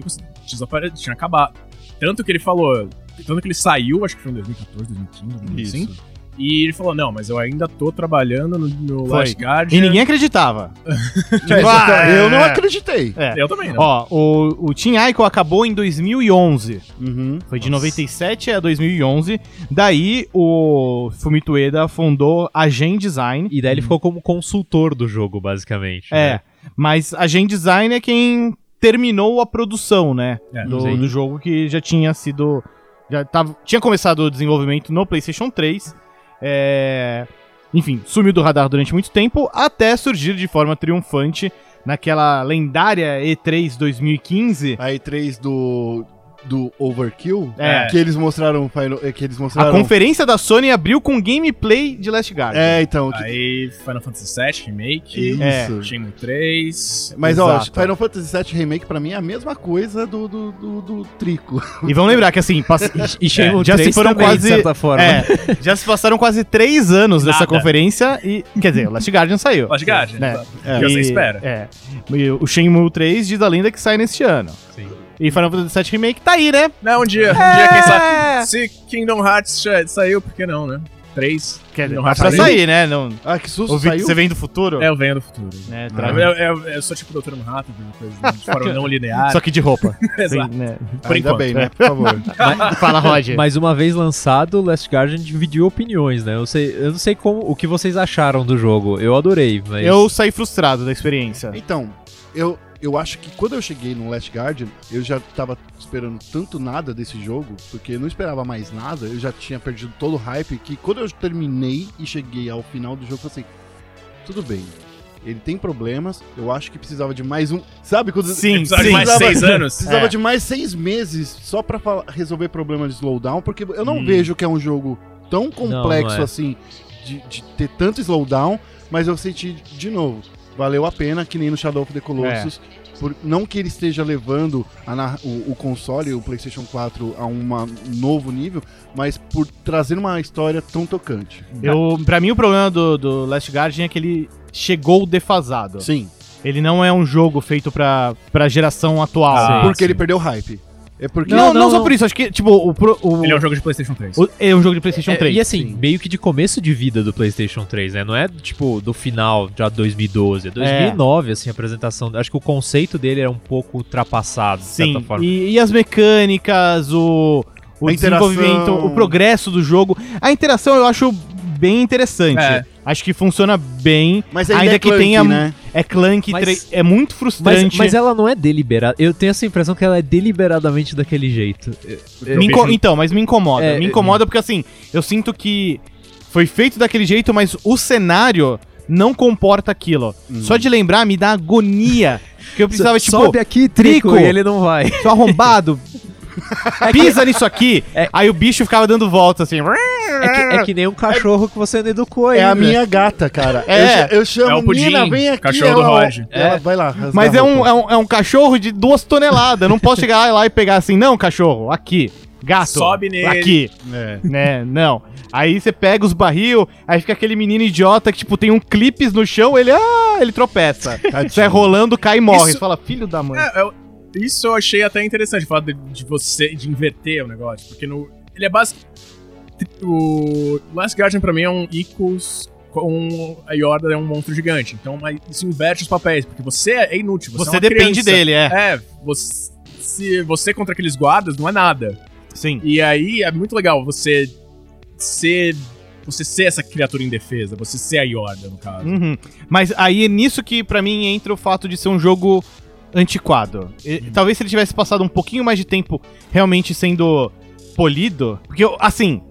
tinha acabado. Tanto que ele falou. Tanto que ele saiu, acho que foi em 2014, 2015, alguma coisa assim. Isso. E ele falou: não, mas eu ainda tô trabalhando no, no Foi. Last Guardian. E ninguém acreditava. (laughs) Mas Ah, eu não acreditei. É. Eu também, não. Ó, o, o Team Ico acabou em 2011. Uhum. Foi de Nossa. 97 a 2011. Daí o Fumito Ueda fundou a Gen Design. E daí ele ficou como consultor do jogo, basicamente. É, né? mas a Gen Design é quem terminou a produção, né? É, do, do jogo que já tinha sido. Já tava, tinha começado o desenvolvimento no PlayStation 3. é, enfim, sumiu do radar durante muito tempo, até surgir de forma triunfante naquela lendária E3 2015. A E3 do, do Overkill, É. que eles mostraram Final, é, que eles A mostraram conferência da Sony abriu com gameplay de Last Guardian. É, então, que- Aí Final Fantasy VII Remake, isso. É. Shenmue 3. Mas ó, Exato. Final Fantasy VII Remake pra mim é a mesma coisa do, do, do, do Trico. (laughs) E vamos lembrar que assim, pass- (laughs) E Shenmue já se 3 foram também, quase- de certa forma. é, (laughs) já se passaram quase três anos dessa Nada. conferência e, quer dizer, o Last Guardian saiu. Last Guardian, né? É. Que você E- espera. É. E o Shenmue 3 diz a lenda que sai neste ano. Sim. E Final Fantasy VII Remake tá aí, né? Não, um dia, um dia, quem sabe. Se Kingdom Hearts já saiu, por que não, né? 3. Quer dizer, Kingdom tá Hearts pra saiu. sair, né? Não, Ah, que susto, saiu? você vem do futuro? É, eu venho do futuro. né, Ah. tra- Eu, eu- eu- eu sou tipo o Dr. Manhattan, coisa assim, de (laughs) forma não linear. Só que de roupa. (laughs) Exato. Sim, né? Por Ainda enquanto. bem, né? Por favor. (laughs) Fala, Roger. Mas uma vez lançado, o Last Guardian dividiu opiniões, né? Eu, sei, eu não sei como, o que vocês acharam do jogo. Eu adorei, mas... Eu saí frustrado da experiência. Então, eu, eu acho que quando eu cheguei no Last Guardian, eu já tava esperando tanto nada desse jogo, porque eu não esperava mais nada, eu já tinha perdido todo o hype, que quando eu terminei e cheguei ao final do jogo, eu falei assim, tudo bem. Ele tem problemas, eu acho que precisava de mais um. Sabe quando. Sim, Precisava sim. de mais Precisava- seis (laughs) anos. Precisava É. de mais seis meses só pra fala- resolver problemas de slowdown, porque eu não Hum. vejo que é um jogo tão complexo não é. assim de, de ter tanto slowdown, mas eu senti de novo. Valeu a pena, que nem no Shadow of the Colossus. Por, não que ele esteja levando a o, o console, o PlayStation 4, a um novo nível, mas por trazer uma história tão tocante. Eu, pra mim, o problema do, do Last Guardian é que ele chegou defasado. Sim, Ele não é um jogo feito pra, pra geração atual. Ah, porque sim. ele perdeu o hype. É porque. não, não, não, só não. por isso. Acho que, tipo, o, pro- o- Ele é um jogo de PlayStation 3. o- é um jogo de PlayStation É, 3. e assim, sim. meio que de começo de vida do PlayStation 3, né? Não é tipo do final, já 2012, é 2009, assim, a apresentação. Acho que o conceito dele era um pouco ultrapassado, de Sim, certa forma. e, e as mecânicas, o, o A interação. desenvolvimento, o progresso do jogo. A interação eu acho bem interessante. É. Acho que funciona bem. Mas ainda, ainda é que clunky, tenha- né? É clank, Mas- é muito Mas, frustrante. mas ela não é deliberada. Eu tenho essa impressão que ela é deliberadamente daquele jeito. Inco- Então, mas me incomoda. É, me é- incomoda porque assim, eu sinto que foi feito daquele jeito, mas o cenário não comporta aquilo. Só de lembrar me dá agonia. (laughs) Que eu precisava, tipo, Sobe aqui, trico, trico. e ele não vai. seu arrombado. (laughs) Pisa nisso aqui. Aí o bicho ficava dando volta assim. É que, é que nem um cachorro que você não educou É a minha gata, cara. É. Eu, eu chamo É o Pudim, Nina, vem aqui. cachorro do ela, Rod. ela É. vai lá. Mas é um, é, um, é um cachorro de duas toneladas. Eu não posso chegar lá e pegar assim, não, cachorro, aqui. Gato. Sobe nele. Aqui. É. Né? Não. Aí você pega os barril, aí fica aquele menino idiota que, tipo, tem um clipes no chão, ele, ah, ele tropeça. Sai rolando, cai e morre. Isso- Você fala, filho da mãe. É, eu- isso eu achei até interessante, fato de, de você de inverter o negócio, porque no, ele é básico. O Last Guardian pra mim é um Equals com a Yorda é um monstro gigante. Então mas isso inverte os papéis, porque você é inútil. Você, Você é depende criança. dele, é. É, você, se você contra aqueles guardas não é nada. Sim. E aí é muito legal você ser. Você ser essa criatura indefesa, você ser a Yorda, no caso. Uhum. Mas aí é nisso que, pra mim, entra o fato de ser um jogo antiquado. E- Talvez se ele tivesse passado um pouquinho mais de tempo realmente sendo polido. Porque, assim,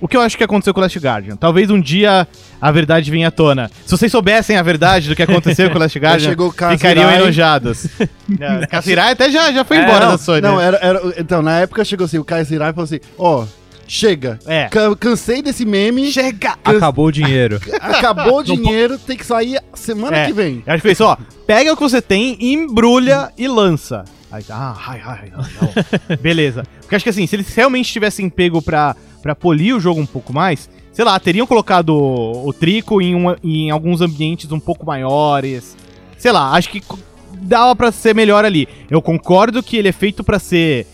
o que eu acho que aconteceu com o Last Guardian? Talvez um dia a verdade venha à tona. Se vocês soubessem a verdade do que aconteceu com o Last (laughs) Guardian, ficariam enojados. (laughs) É, Kazurai até já, já foi É, embora não, da Sony. Não, era, era- Então, na época chegou assim, o Kai Sirai falou assim: ó, chega. É. Ca- cansei desse meme. Chega! Acabou o dinheiro. (laughs) Acabou o dinheiro, tem que sair semana É. que vem. Que foi isso, ó. Pega o que você tem, embrulha e lança. Aí tá, ah, ai, ai, não. (laughs) Beleza. Porque acho que assim, se eles realmente tivessem pego pra, pra polir o jogo um pouco mais, sei lá, teriam colocado o, o Trico em, uma- em alguns ambientes um pouco maiores. Sei lá, acho que dava pra ser melhor ali. Eu concordo que ele é feito pra ser.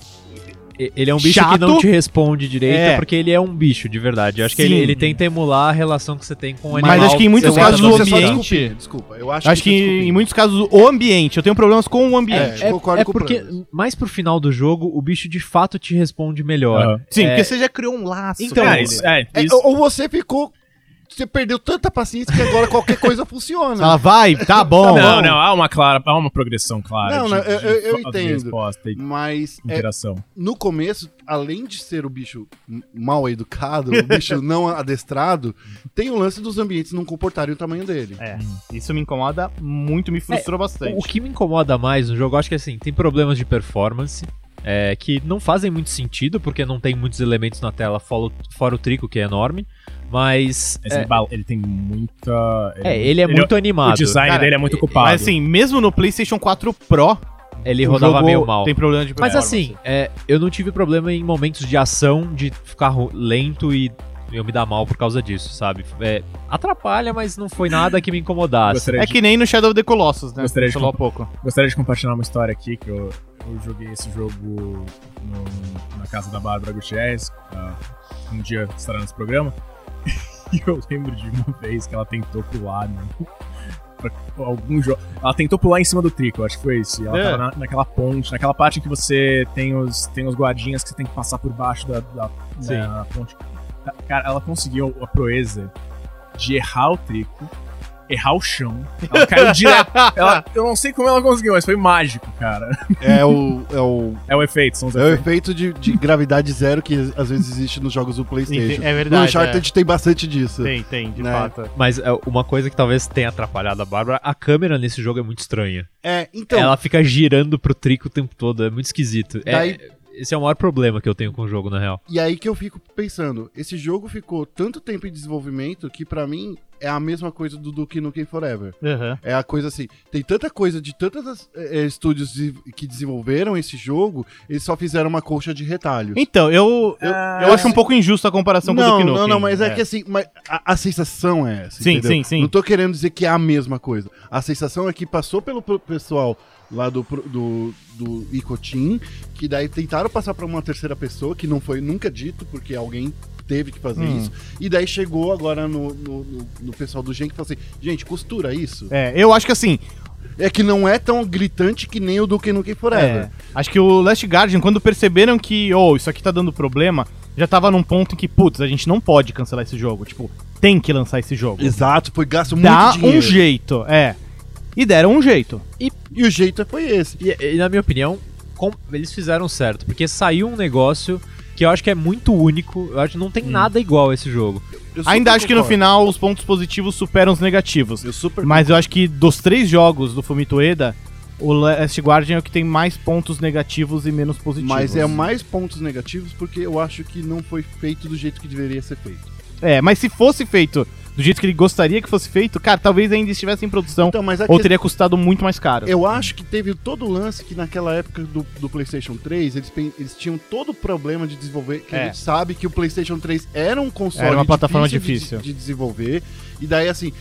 Ele é um bicho Chato. que não te responde direito, É. porque ele é um bicho, de verdade. Eu acho que Sim. ele, ele tenta emular a relação que você tem com o Mas animal. acho que em muitos casos o é ambiente. Desculpa, eu acho, Acho que é em muitos casos o ambiente. Eu tenho problemas com o ambiente. É, concordo é com o porque, mais pro final do jogo, o bicho de fato te responde melhor. Aham. Sim, É. porque você já criou um laço. Então, é, isso, é, É, isso- ou você ficou. Você perdeu tanta paciência que agora qualquer coisa (laughs) funciona. Ela vai, tá bom. não, não, há uma clara, há uma progressão clara. Não, de, não, eu- de eu- eu fa- de entendo. resposta e Mas é, interação. no começo, além de ser o bicho mal educado, o bicho (laughs) não adestrado, tem o lance dos ambientes não comportarem o tamanho dele. É, isso me incomoda muito, me frustrou bastante. O que me incomoda mais no jogo, acho que assim, tem problemas de performance. é, que não fazem muito sentido, porque não tem muitos elementos na tela, fora o, fora o trico, que é enorme. Mas. Mas é, ele, ele tem muita. é, ele é muito animado. O design Cara, dele é muito ocupado. Mas assim, mesmo no PlayStation 4 Pro, Ele rodava jogo meio mal. Tem problema de Mas assim, é, eu não tive problema em momentos de ação de ficar lento e eu me dar mal por causa disso, sabe? É, atrapalha, mas não foi nada que me incomodasse. É de- que nem no Shadow of the Colossus, né? Gostaria de comp- pouco. Gostaria de compartilhar uma história aqui, que eu, eu joguei esse jogo no- na casa da Bárbara Gutierrez. ah, um dia estará nesse programa. (laughs) E eu lembro de uma vez que ela tentou pular pra algum jogo. Ela tentou pular em cima do trico, acho que foi isso. E ela É. tava na- naquela ponte, naquela parte em que você tem os, tem os guardinhas que você tem que passar por baixo da, da né, na ponte. Cara, ela conseguiu a proeza de errar o trico, errar o chão. Ela caiu direto. (laughs) Ela- eu não sei como ela conseguiu, mas foi mágico, cara. É o, é o, (laughs) É o efeito, são os é o efeito de, de gravidade zero que às vezes existe nos jogos do PlayStation. É No verdade. Uncharted tem bastante disso. é. Tem, tem, de Né? fato. Mas é, uma coisa que talvez tenha atrapalhado a Bárbara, a câmera nesse jogo é muito estranha. É, então, Ela fica girando pro trico o tempo todo, é muito esquisito. É- Daí- esse é o maior problema que eu tenho com o jogo, na real. E aí que eu fico pensando, esse jogo ficou tanto tempo em desenvolvimento que pra mim é a mesma coisa do Duke Nukem Forever. Aham. É a coisa assim, tem tanta coisa de tantos estúdios de- que desenvolveram esse jogo, eles só fizeram uma colcha de retalhos. Então, eu, eu, eu acho um pouco injusta a comparação com o Não, Duke Nukem. não, não, mas é, que assim, mas a, a sensação é essa. Sim, entendeu? sim, sim. Não tô querendo dizer que é a mesma coisa. A sensação é que passou pelo pessoal lá do, do, do Icotin, que daí tentaram passar pra uma terceira pessoa, que não foi nunca dito, porque alguém teve que fazer Hum. isso. E daí chegou agora no, no, no- no pessoal do Gen que falou assim: gente, costura isso. É, eu acho que assim, É que não é tão gritante que nem o Duke Nukem Forever. É, acho que o Last Guardian, quando perceberam que, oh, isso aqui tá dando problema, já tava num ponto em que, putz, a gente não pode cancelar esse jogo. Tipo, tem que lançar esse jogo. Exato, foi gasto Dá muito dinheiro. um jeito, é. E deram um jeito. E o jeito foi esse. E, e, na minha opinião, com- eles fizeram certo, porque saiu um negócio que eu acho que é muito único, eu acho que não tem nada igual a esse jogo. Ainda acho que no final os pontos positivos superam os negativos. Eu super Mas eu acho que dos três jogos do Fumito Ueda, o Last Guardian é o que tem mais pontos negativos e menos positivos. Mas é mais pontos negativos porque eu acho que não foi feito do jeito que deveria ser feito. É, mas se fosse feito do jeito que ele gostaria que fosse feito, cara, talvez ainda estivesse em produção Então, mas a ou que- teria custado muito mais caro. eu acho que teve todo o lance que naquela época do, do PlayStation 3, eles, eles tinham todo o problema de desenvolver. Que É. a gente sabe que o PlayStation 3 era um console Era uma plataforma de- difícil. De, desenvolver. E daí, assim,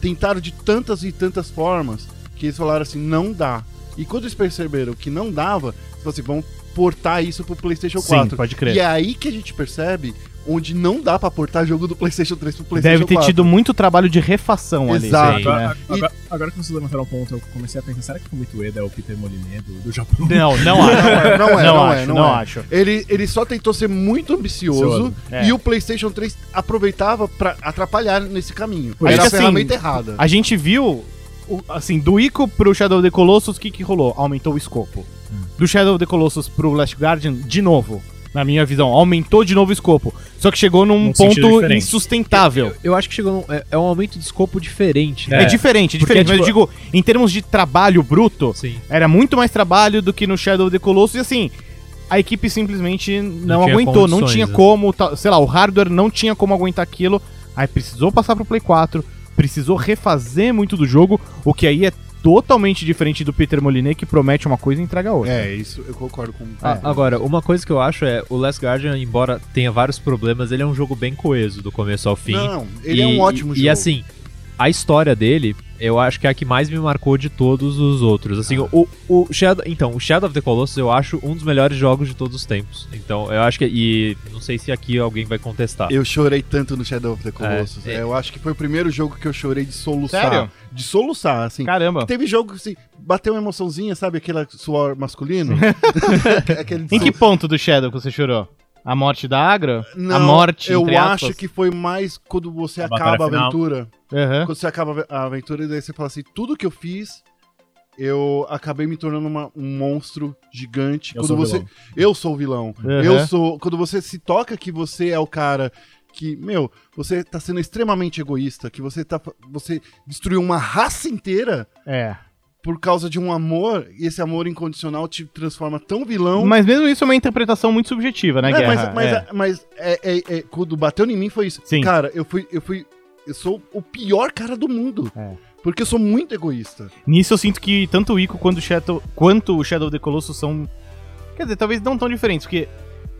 tentaram de tantas e tantas formas que eles falaram assim: não dá. E quando eles perceberam que não dava, eles falaram assim: vamos portar isso pro PlayStation Sim, 4. pode crer. E é aí que a gente percebe onde não dá pra portar jogo do PlayStation 3 pro PlayStation Deve ter 4. tido muito trabalho de refação ali. Exato. Sim, Agora, né? agora- agora que vocês levantaram um ponto, eu comecei a pensar, será que o Fumito Ueda é o Peter Moliné do, do Japão? Não, (laughs) não acho. Não é, não é, não, não é, acho, não não é. acho. Ele, ele só tentou ser muito ambicioso é. e o PlayStation 3 aproveitava pra atrapalhar nesse caminho. Por Era a assim, ferramenta errada. A gente viu, o- assim, do Ico pro Shadow of the Colossus, o que que rolou? Aumentou o escopo. Do Shadow of the Colossus pro Last Guardian, de novo, na minha visão, aumentou de novo o escopo. Só que chegou num ponto insustentável. Eu acho que chegou num, é, é um aumento de escopo diferente. É, né? diferente, é Porque, diferente. Mas eu tipo- digo, em termos de trabalho bruto, Sim. era muito mais trabalho do que no Shadow of the Colossus. E assim, a equipe simplesmente não, tinha aguentou, não tinha né? como, tá- sei lá, o hardware não tinha como aguentar aquilo. Aí precisou passar pro Play 4, precisou refazer muito do jogo, o que aí é totalmente diferente do Peter Moliné, que promete uma coisa e entrega outra. É, isso eu concordo com Ah, agora, uma coisa que eu acho é, o Last Guardian, embora tenha vários problemas, ele é um jogo bem coeso do começo ao fim. Não, ele é E- um ótimo e, jogo. E assim, a história dele, eu acho que é a que mais me marcou de todos os outros. Assim, Ah. o, o Shadow, então, o Shadow of the Colossus eu acho um dos melhores jogos de todos os tempos. Então, eu acho que e não sei se aqui alguém vai contestar. Eu chorei tanto no Shadow of the Colossus. É, é. Eu acho que foi o primeiro jogo que eu chorei de soluçar. Sério? De soluçar, assim. Caramba. Teve jogo que assim, bateu uma emoçãozinha, sabe? Aquele suor masculino. (laughs) (laughs) Aquele Em que ponto do Shadow que você chorou? A morte da Agro? Não, a morte, eu entre aspas? acho que foi mais quando você A acaba a aventura. Aham. Quando você acaba a aventura, e daí você fala assim: tudo que eu fiz, eu acabei me tornando uma- um monstro gigante. Eu quando sou o você, vilão. eu sou o vilão. Uhum. Eu sou. Quando você se toca que você é o cara que, meu, você tá sendo extremamente egoísta, que você tá. Você destruiu uma raça inteira É. por causa de um amor, e esse amor incondicional te transforma tão vilão. Mas mesmo isso é uma interpretação muito subjetiva, né, É, Guerra? mas, mas, É. mas é, é- é- quando bateu em mim foi isso. Sim. Cara, eu fui, eu fui. Eu sou o pior cara do mundo. É. Porque eu sou muito egoísta. Nisso eu sinto que tanto o Ico quanto o Shadow, quanto o Shadow of the Colossus são. Quer dizer, talvez não tão diferentes, porque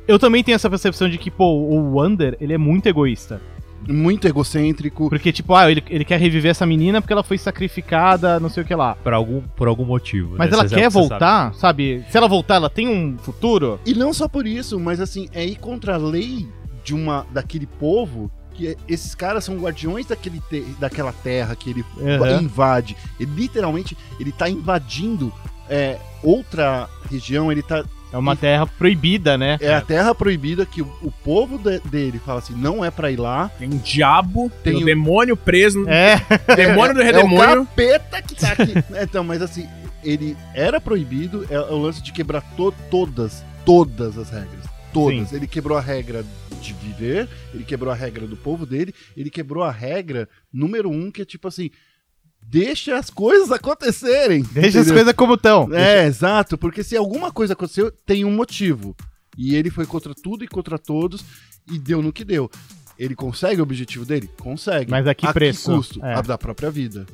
eu também tenho essa percepção de que, pô, o Wander, ele é muito egoísta. Muito egocêntrico. Porque, tipo, ah, ele, ele quer reviver essa menina porque ela foi sacrificada, não sei o que lá. Por algum, por algum motivo. Mas né? ela Você quer sabe- voltar, sabe? Se ela voltar, ela tem um futuro. E não só por isso, mas assim, é ir contra a lei de uma daquele povo que é- esses caras são guardiões daquele te- daquela terra que ele Aham. invade. Ele literalmente ele tá invadindo é, outra região, ele tá É uma terra proibida, né? é a terra proibida que o, o povo de- dele fala assim, não é pra ir lá. Tem um diabo, tem, Tem um o- demônio preso, É, (laughs) demônio do É o redemônio. capeta que tá aqui. (laughs) então, mas assim, ele era proibido, é o lance de quebrar to- todas, todas as regras. Todas. Ele quebrou a regra de viver, ele quebrou a regra do povo dele, ele quebrou a regra número um, que é tipo assim, deixa as coisas acontecerem. deixa as entendeu? coisas como estão. É, exato, porque se alguma coisa aconteceu, tem um motivo. E ele foi contra tudo e contra todos e deu no que deu. Ele consegue o objetivo dele? Consegue. Mas a que preço? custo? É. A da própria vida.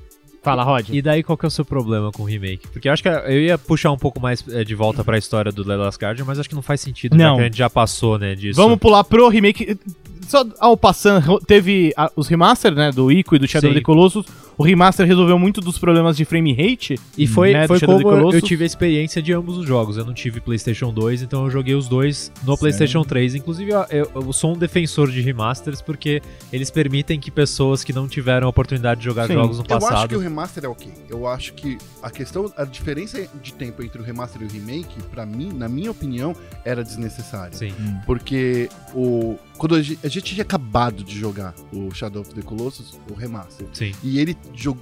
Fala, Rod. E daí qual que é o seu problema com o remake? Porque eu acho que eu ia puxar um pouco mais eh, de volta pra história do The Last Guardian, mas acho que não faz sentido, Não. já que a gente já passou, né, disso. Vamos pular pro remake. Só ao passando, teve a- os remaster, né, do Ico e do Shadow Sim. of the Colossus. O remaster resolveu muito dos problemas de frame rate. E foi, né, foi como eu tive a experiência de ambos os jogos. Eu não tive PlayStation 2, então eu joguei os dois no PlayStation 3. Inclusive, eu, eu- eu sou um defensor de remasters porque eles permitem que pessoas que não tiveram a oportunidade de jogar Sim. jogos no Eu acho que passado. o remaster é ok. Eu acho que a questão, a diferença de tempo entre o remaster e o remake, pra mim, na minha opinião, era desnecessária. Sim. Porque o quando a gente, a gente tinha acabado de jogar o Shadow of the Colossus, o remaster, Sim. e ele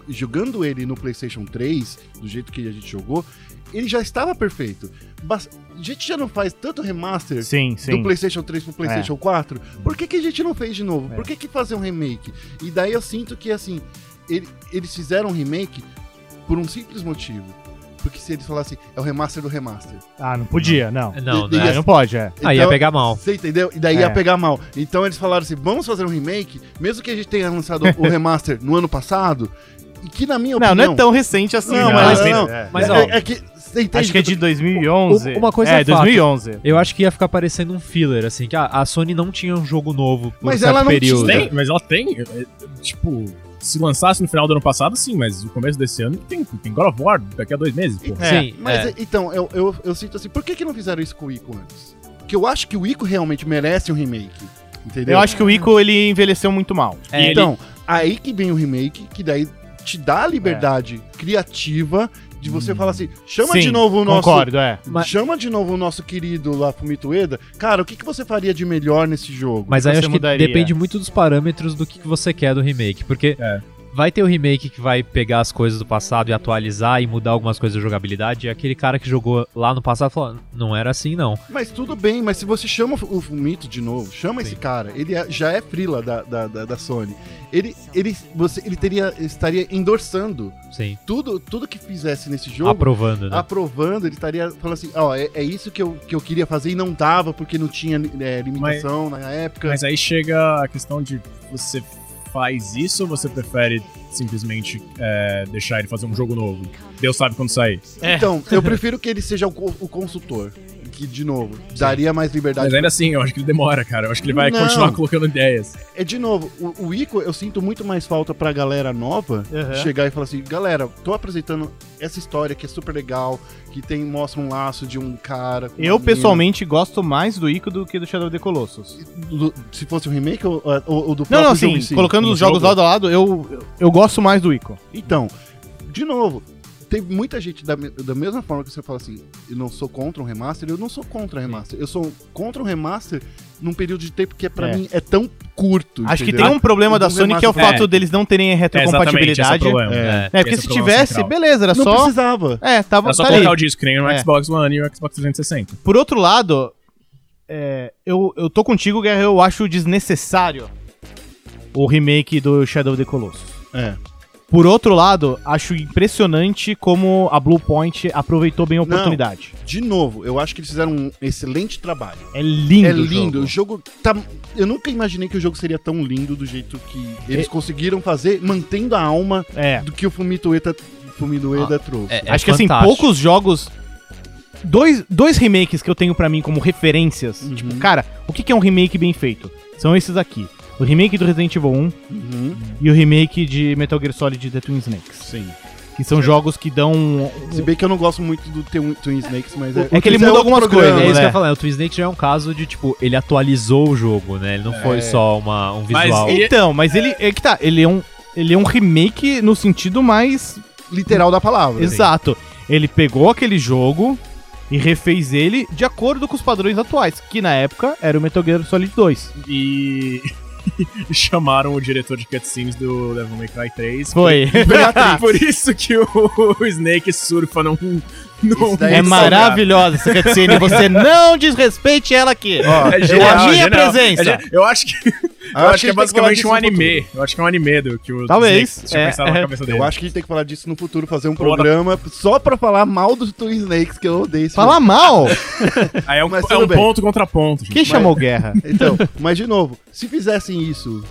jogando ele no PlayStation 3, do jeito que a gente jogou, ele já estava perfeito. Bas- a gente já não faz tanto remaster Sim, do sim. PlayStation 3 pro PlayStation 4, por que, que a gente não fez de novo? É. Por que, que fazer um remake? E daí eu sinto que, assim, ele- eles fizeram um remake por um simples motivo. Porque se eles falassem, é o remaster do remaster. Ah, não podia, não. Não, E- né? É, não pode, é. Ah, ia pegar mal. Você entendeu? E daí É. ia pegar mal. Então eles falaram assim: vamos fazer um remake, mesmo que a gente tenha lançado o (laughs) remaster no ano passado, e que na minha Não, opinião. não é tão recente assim, Não, mas- É. não. É. Mas, é, ó, é que. Você entende Acho que é de 2011. Uma coisa é, é fato. 2011. Eu acho que ia ficar parecendo um filler, assim, que a Sony não tinha um jogo novo por Mas certo ela não período. tinha. Tem, mas ela tem. é, é, Tipo, se lançasse no final do ano passado, sim, mas no começo desse ano tem, tem God of War daqui a dois meses, pô. É, Sim, Mas é. então, eu, eu, eu sinto assim, por que, que não fizeram isso com o Ico antes? Porque eu acho que o Ico realmente merece um remake. Entendeu? Eu acho que o Ico ele envelheceu muito mal. É, então, aí que vem o remake, que daí te dá a liberdade criativa de você falar assim: chama Sim, de novo o nosso. Concordo, é. Mas- Chama de novo o nosso querido lá, Fumito Ueda. Cara, o que, que você faria de melhor nesse jogo? Mas aí eu acho que mudaria? depende muito dos parâmetros do que que você quer do remake. Porque É. vai ter o remake que vai pegar as coisas do passado e atualizar e mudar algumas coisas da jogabilidade. E aquele cara que jogou lá no passado falou: não era assim, não. Mas tudo bem, mas se você chama o Fumito de novo, chama esse cara, ele é- já é frila da, da, da, da Sony. Ele, ele, você, ele teria, estaria endossando Sim. tudo, tudo que fizesse nesse jogo. Aprovando, né? aprovando, ele estaria falando assim, ó, é, é isso que eu, que eu queria fazer e não dava porque não tinha é, limitação na época. Mas aí chega a questão de você faz isso ou você prefere simplesmente é, deixar ele fazer um jogo novo? Deus sabe quando sair. Então, eu prefiro que ele seja o, o consultor, que, de novo, daria mais liberdade. Mas ainda assim, eu acho que ele demora, cara. Eu acho que ele vai Não. continuar colocando ideias. É, de novo, o, o Ico, eu sinto muito mais falta pra galera nova Uhum. chegar e falar assim, galera, tô apresentando essa história que é super legal, que tem, mostra um laço de um cara... com uma Eu, menina. pessoalmente, gosto mais do Ico do que do Shadow of the Colossus. Do- se fosse um remake ou, ou- ou do Não, próprio não, jogo assim, em si? colocando os jogos jogo? lado a lado, eu, eu gosto mais do Ico. Então, de novo, tem muita gente da, da mesma forma que você fala assim, eu não sou contra um remaster, eu não sou contra um remaster. Eu sou contra um remaster num período de tempo que é, pra É. mim é tão curto. Acho que entendeu? tem um problema da Um Sony que é o fato deles não terem É, é o retrocompatibilidade. problema. É. É, porque Esse se é problema tivesse, central. beleza, era Não só. precisava. É, tava Era só tá colocar ali. o disco, que nem no É. Xbox One e o Xbox 360. Por outro lado, é, eu, eu tô contigo, Guerra, eu acho desnecessário o remake do Shadow of the Colossus. É. Por outro lado, acho impressionante como a Blue Point aproveitou bem a Não. oportunidade. De novo, eu acho que eles fizeram um excelente trabalho. É lindo. é o lindo. O jogo. jogo tá. Eu nunca imaginei que o jogo seria tão lindo do jeito que eles É. conseguiram fazer, mantendo a alma É. do que o Fumito Ueda, Fumito Ueda trouxe. é- Acho que assim, fantástico. poucos jogos. Dois, dois remakes que eu tenho pra mim como referências. Uhum. Tipo, cara, o que que é um remake bem feito? São esses aqui. O remake do Resident Evil 1 Uhum. e o remake de Metal Gear Solid The Twin Snakes. Sim. Que são jogos que dão. Se bem que eu não gosto muito do Twin Twin Snakes, mas é. É que ele isso muda algumas programa. É coisas, isso que eu né? ia falar, o Twin Snake já é um caso de, tipo, ele atualizou o jogo, né? Ele não foi só uma, um Mas visual. ele- Então, mas ele. É que tá, ele é um. Ele é um remake no sentido mais Literal da palavra. exato. Ele pegou aquele jogo e refez ele de acordo com os padrões atuais, que na época era o Metal Gear Solid 2. E... e (laughs) chamaram o diretor de cutscenes do Devil May Cry 3. (laughs) Foi. Por isso que o, o (laughs) Snake surfa num... daí É Muito maravilhosa essa cutscene. Você (laughs) não desrespeite ela aqui. Ó, É eu genial, a minha genial. presença. É eu acho que, (laughs) eu acho que é a gente tem que falar basicamente um anime. Eu acho que é um anime do que o Talvez, Snake tinha é, pensado na é. cabeça dele. Eu acho que a gente tem que falar disso no futuro, fazer um programa só pra falar mal dos Twin Snakes, que eu odeio esse Fala mal. Aí é um, Mas é um ponto contra ponto, gente. Quem chamou guerra? (laughs) Então, mas de novo, se fizessem isso,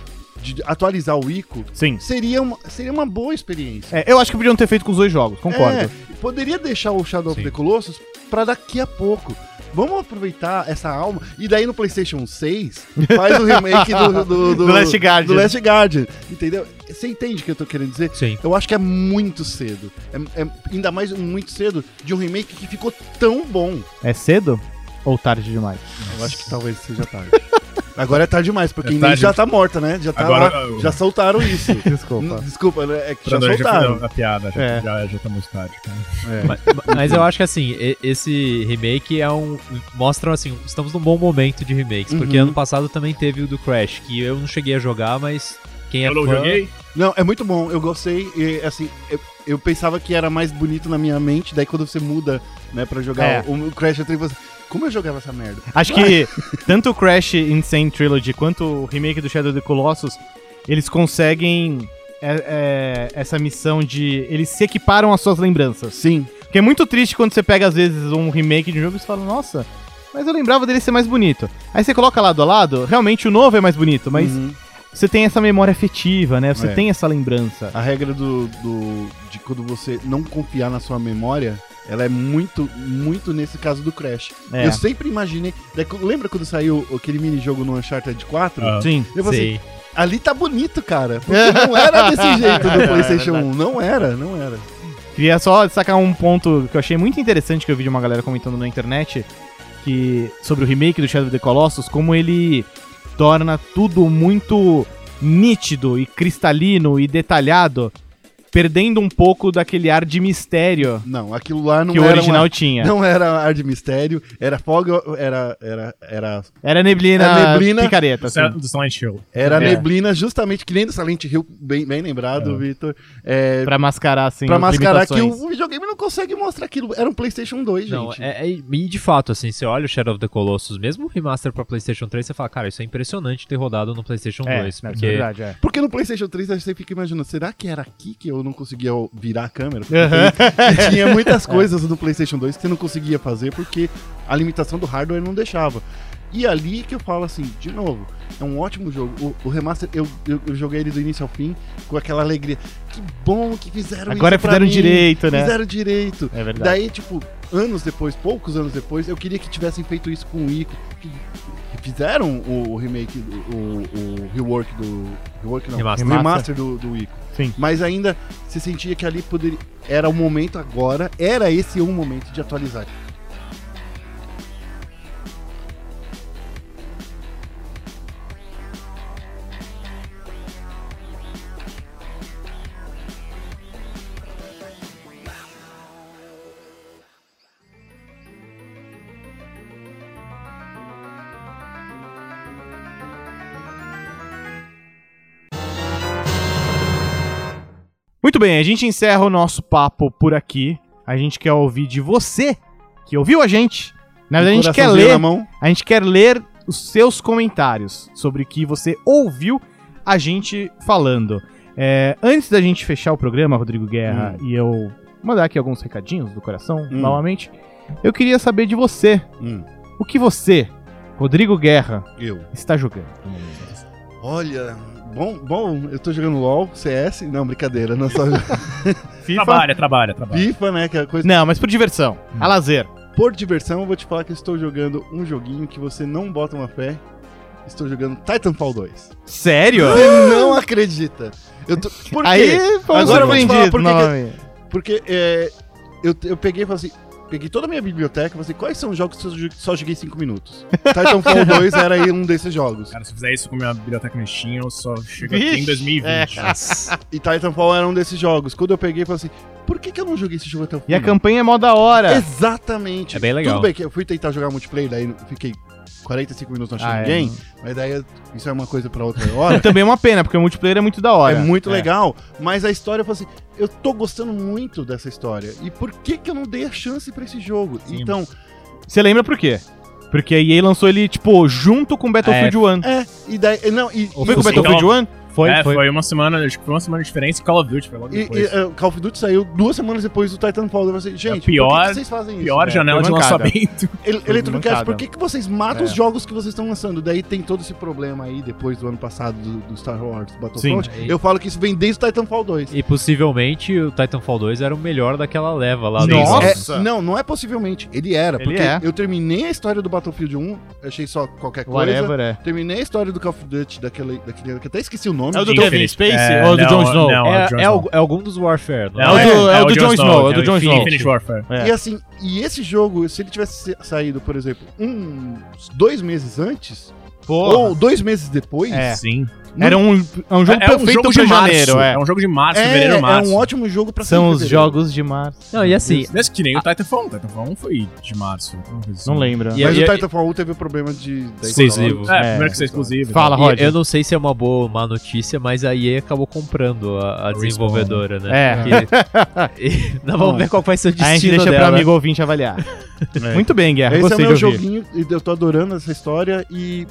de atualizar o Ico, Sim. seria uma, seria uma boa experiência. É, eu acho que podiam ter feito com os dois jogos, concordo. É, poderia deixar o Shadow of Sim. the Colossus pra daqui a pouco. Vamos aproveitar essa alma. E daí no PlayStation 6, faz o remake do, do, (laughs) Do Last Guardian. do Last Guardian. Entendeu? Você entende o que eu tô querendo dizer? Sim. Eu acho que é muito cedo. É, é ainda mais muito cedo de um remake que ficou tão bom. É cedo ou tarde demais? Eu acho que talvez seja tarde. (laughs) Agora é tarde demais, porque É tarde. já tá morta, né? Já tá Agora, lá, eu- já soltaram isso. (laughs) Desculpa. N- Desculpa, né? É que Pra já já soltaram. fez a piada, já, É. já, já tá muito tarde. Cara. É. Mas, mas eu acho que assim, esse remake é um. Mostra assim, estamos num bom momento de remakes. Porque Uhum. ano passado também teve o do Crash, que eu não cheguei a jogar, mas quem é Eu não fã. joguei? Não, é muito bom, eu gostei. E, assim, eu, eu pensava que era mais bonito na minha mente, daí quando você muda, né, pra jogar É. o, o Crash 3, você. Como eu jogava essa merda? Acho que tanto o Crash Insane Trilogy quanto o remake do Shadow of the Colossus, eles conseguem é, é, essa missão de. Eles se equiparam às suas lembranças. Sim. Porque é muito triste quando você pega, às vezes, um remake de um jogo e você fala, nossa, mas eu lembrava dele ser mais bonito. Aí você coloca lado a lado, realmente o novo é mais bonito, mas Uhum. você tem essa memória afetiva, né? Você É. tem essa lembrança. A regra do, do- de quando você não confiar na sua memória, ela é muito, muito nesse caso do Crash. É. Eu sempre imaginei. lembra quando saiu aquele minijogo no Uncharted 4? Ah. Sim. Eu falei assim, ali tá bonito, cara. Porque não era desse (laughs) jeito É do PlayStation verdade. 1. Não era, não era. Queria só destacar um ponto que eu achei muito interessante que eu vi de uma galera comentando na internet que sobre o remake do Shadow of the Colossus, como ele torna tudo muito nítido e cristalino e detalhado, perdendo um pouco daquele ar de mistério Não, aquilo lá não que o era original uma- tinha. Não era ar de mistério, era fogo, era era era Era neblina, É neblina- picareta. assim. Do Silent Hill. era É. neblina justamente que nem do Silent Hill, bem, bem lembrado, É. Vitor. É, Pra mascarar, assim, pra as mascarar que o, o videogame não consegue mostrar aquilo. Era um PlayStation 2, Não, gente. é, é- e de fato, assim, você olha o Shadow of the Colossus, mesmo o remaster pra PlayStation 3, você fala, cara, isso é impressionante ter rodado no PlayStation É, 2. não, isso porque é verdade, é. Porque no PlayStation 3 você fica imaginando, será que era aqui que eu não conseguia virar a câmera? E tinha muitas coisas no PlayStation 2 que você não conseguia fazer porque a limitação do hardware não deixava. E ali que eu falo assim, de novo, é um ótimo jogo. O, o remaster, eu, eu, eu joguei ele do início ao fim com aquela alegria. Que bom que fizeram Agora isso fizeram mim, direito, né? Fizeram direito. É verdade. Daí, tipo, anos depois, poucos anos depois, eu queria que tivessem feito isso com o Ico. Que fizeram o, o remake, o, o rework do. Rework não. Remaster. Remaster do, do Ico. Sim. Mas ainda se sentia que ali poderia. Era o momento agora, era esse um momento de atualizar. Muito bem, a gente encerra o nosso papo por aqui. A gente quer ouvir de você que ouviu a gente. Na verdade, a gente quer ler. A gente quer ler os seus comentários sobre o que você ouviu a gente falando. É, antes da gente fechar o programa, Rodrigo Guerra, e eu mandar aqui alguns recadinhos do coração, Hum. novamente, eu queria saber de você. Hum, O que você, Rodrigo Guerra, eu. está jogando? Olha. Bom, bom, eu tô jogando LOL, CS. Não, brincadeira, não só (laughs) FIFA? Trabalha, trabalha, trabalha. FIFA, né? Que é a coisa. Não, mas por diversão. A lazer. Por diversão, eu vou te falar que eu estou jogando um joguinho que você não bota uma fé. Estou jogando Titanfall 2. Sério? Você não acredita. Eu tô... (laughs) Por quê? Aí, Agora eu vou te falar por que- novamente. Porque é, eu, eu peguei e falei assim. Peguei toda a minha biblioteca e falei assim, quais são os jogos que eu só joguei 5 minutos? (laughs) Titanfall 2 era aí um desses jogos. Cara, se eu fizer isso com minha biblioteca no Steam, eu só chego aqui em 2020. (laughs) E Titanfall era um desses jogos. Quando eu peguei, eu falei assim, por que, que eu não joguei esse jogo até o fim? E a campanha é mó da hora. Exatamente. É bem legal. Tudo bem que eu fui tentar jogar multiplayer, daí fiquei 45 minutos não achando Ah, é. ninguém, mas daí isso é uma coisa pra outra hora. (laughs) Também é uma pena, porque o multiplayer é muito da hora. É muito legal, mas a história, eu falei assim, eu tô gostando muito dessa história. E por que que eu não dei a chance pra esse jogo? Sim. Então, Você lembra por quê? Porque a EA lançou ele, tipo, junto com Battlefield 1. é, e daí, não, e, Ou e foi com o- Battlefield 1? Foi, é, foi. foi. uma semana, acho que foi uma semana de diferença e Call of Duty foi logo E, depois. e, uh, Call of Duty saiu duas semanas depois do Titanfall. Eu falei, gente, É pior- por que, que vocês fazem isso? Pior né? janela de lançamento. (laughs) Ele- Arts, mancada. por que, que vocês matam É. os jogos que vocês estão lançando? Daí tem todo esse problema aí, depois do ano passado, do, do Star Wars Battlefront. Sim. Eu falo que isso vem desde o Titanfall 2. E possivelmente o Titanfall 2 era o melhor daquela leva lá. Nossa! É, não, não é possivelmente. Ele era, Ele porque é. eu terminei a história do Battlefield 1, achei só qualquer coisa. Whatever, é. Terminei a história do Call of Duty, daquele, daquele que até esqueci o nome. É o do Kevin Space É, ou do não, Jon Snow? não. É, é, al- é algum dos Warfare, não É o do- é o do Jon Snow, é o do Jon Snow. Infinite Warfare. É. E assim, e esse jogo, se ele tivesse sa- saído, por exemplo, uns dois meses antes, ou dois meses depois, É. Sim. Era um, é um jogo é, é um perfeito jogo pra de março. janeiro, é. É um jogo de março, é, fevereiro, é março. um ótimo jogo pra São os jogos de março. Não, e assim, Mesmo que nem o Titanfall. O Titanfall 1 foi de março. assim. Não lembro. E- Mas e- o Titanfall 1 teve o problema de... Exclusivo. É, É. primeiro que isso é exclusivo. Fala, Roger. eu não sei se é uma boa ou má notícia, mas a EA acabou comprando a, a desenvolvedora, né? É. (laughs) E- Nós vamos ver qual vai ser o A gente destino deixa dela. pro amigo ouvinte avaliar. (laughs) Muito bem, Guerra. Esse é meu joguinho, e eu tô adorando essa história e...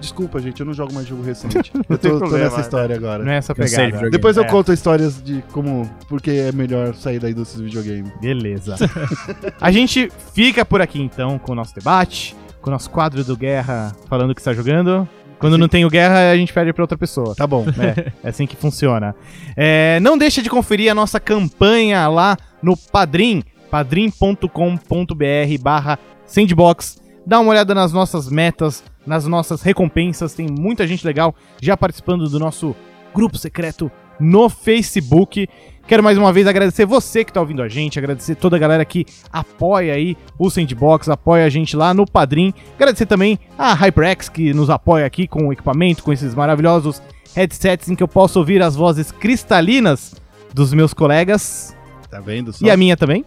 Desculpa, gente, eu não jogo mais jogo (laughs) recente. Eu tô, tô problema, nessa história agora. Não é essa pegada. videogame. Depois eu É. conto histórias de como... Porque é melhor sair da indústria do videogame. Beleza. (laughs) a gente fica por aqui então com o nosso debate, com o nosso quadro do Guerra falando o que está jogando. Quando não tem o Guerra, a gente pede pra outra pessoa. Tá bom. É, é assim que funciona. É, não deixa de conferir a nossa campanha lá no Padrim, padrim.com.br barra sandbox. Dá uma olhada nas nossas metas, nas nossas recompensas. Tem muita gente legal já participando do nosso grupo secreto no Facebook. Quero mais uma vez agradecer você que está ouvindo a gente, agradecer toda a galera que apoia aí o Sandbox, apoia a gente lá no Padrim. Agradecer também a HyperX que nos apoia aqui com o equipamento, com esses maravilhosos headsets em que eu posso ouvir as vozes cristalinas dos meus colegas Tá vendo só? e a minha também.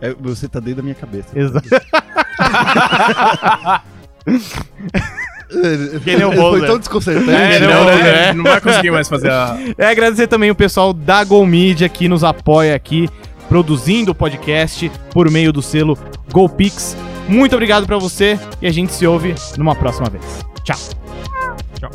É, você tá dentro da minha cabeça. Exato. (laughs) Ele, é ele foi tão desconcertante. É, é não, né? não, vai conseguir mais fazer a. É, agradecer também o pessoal da Gol que nos apoia aqui, produzindo o podcast por meio do selo GolPix. Muito obrigado pra você e a gente se ouve numa próxima vez. Tchau. Tchau.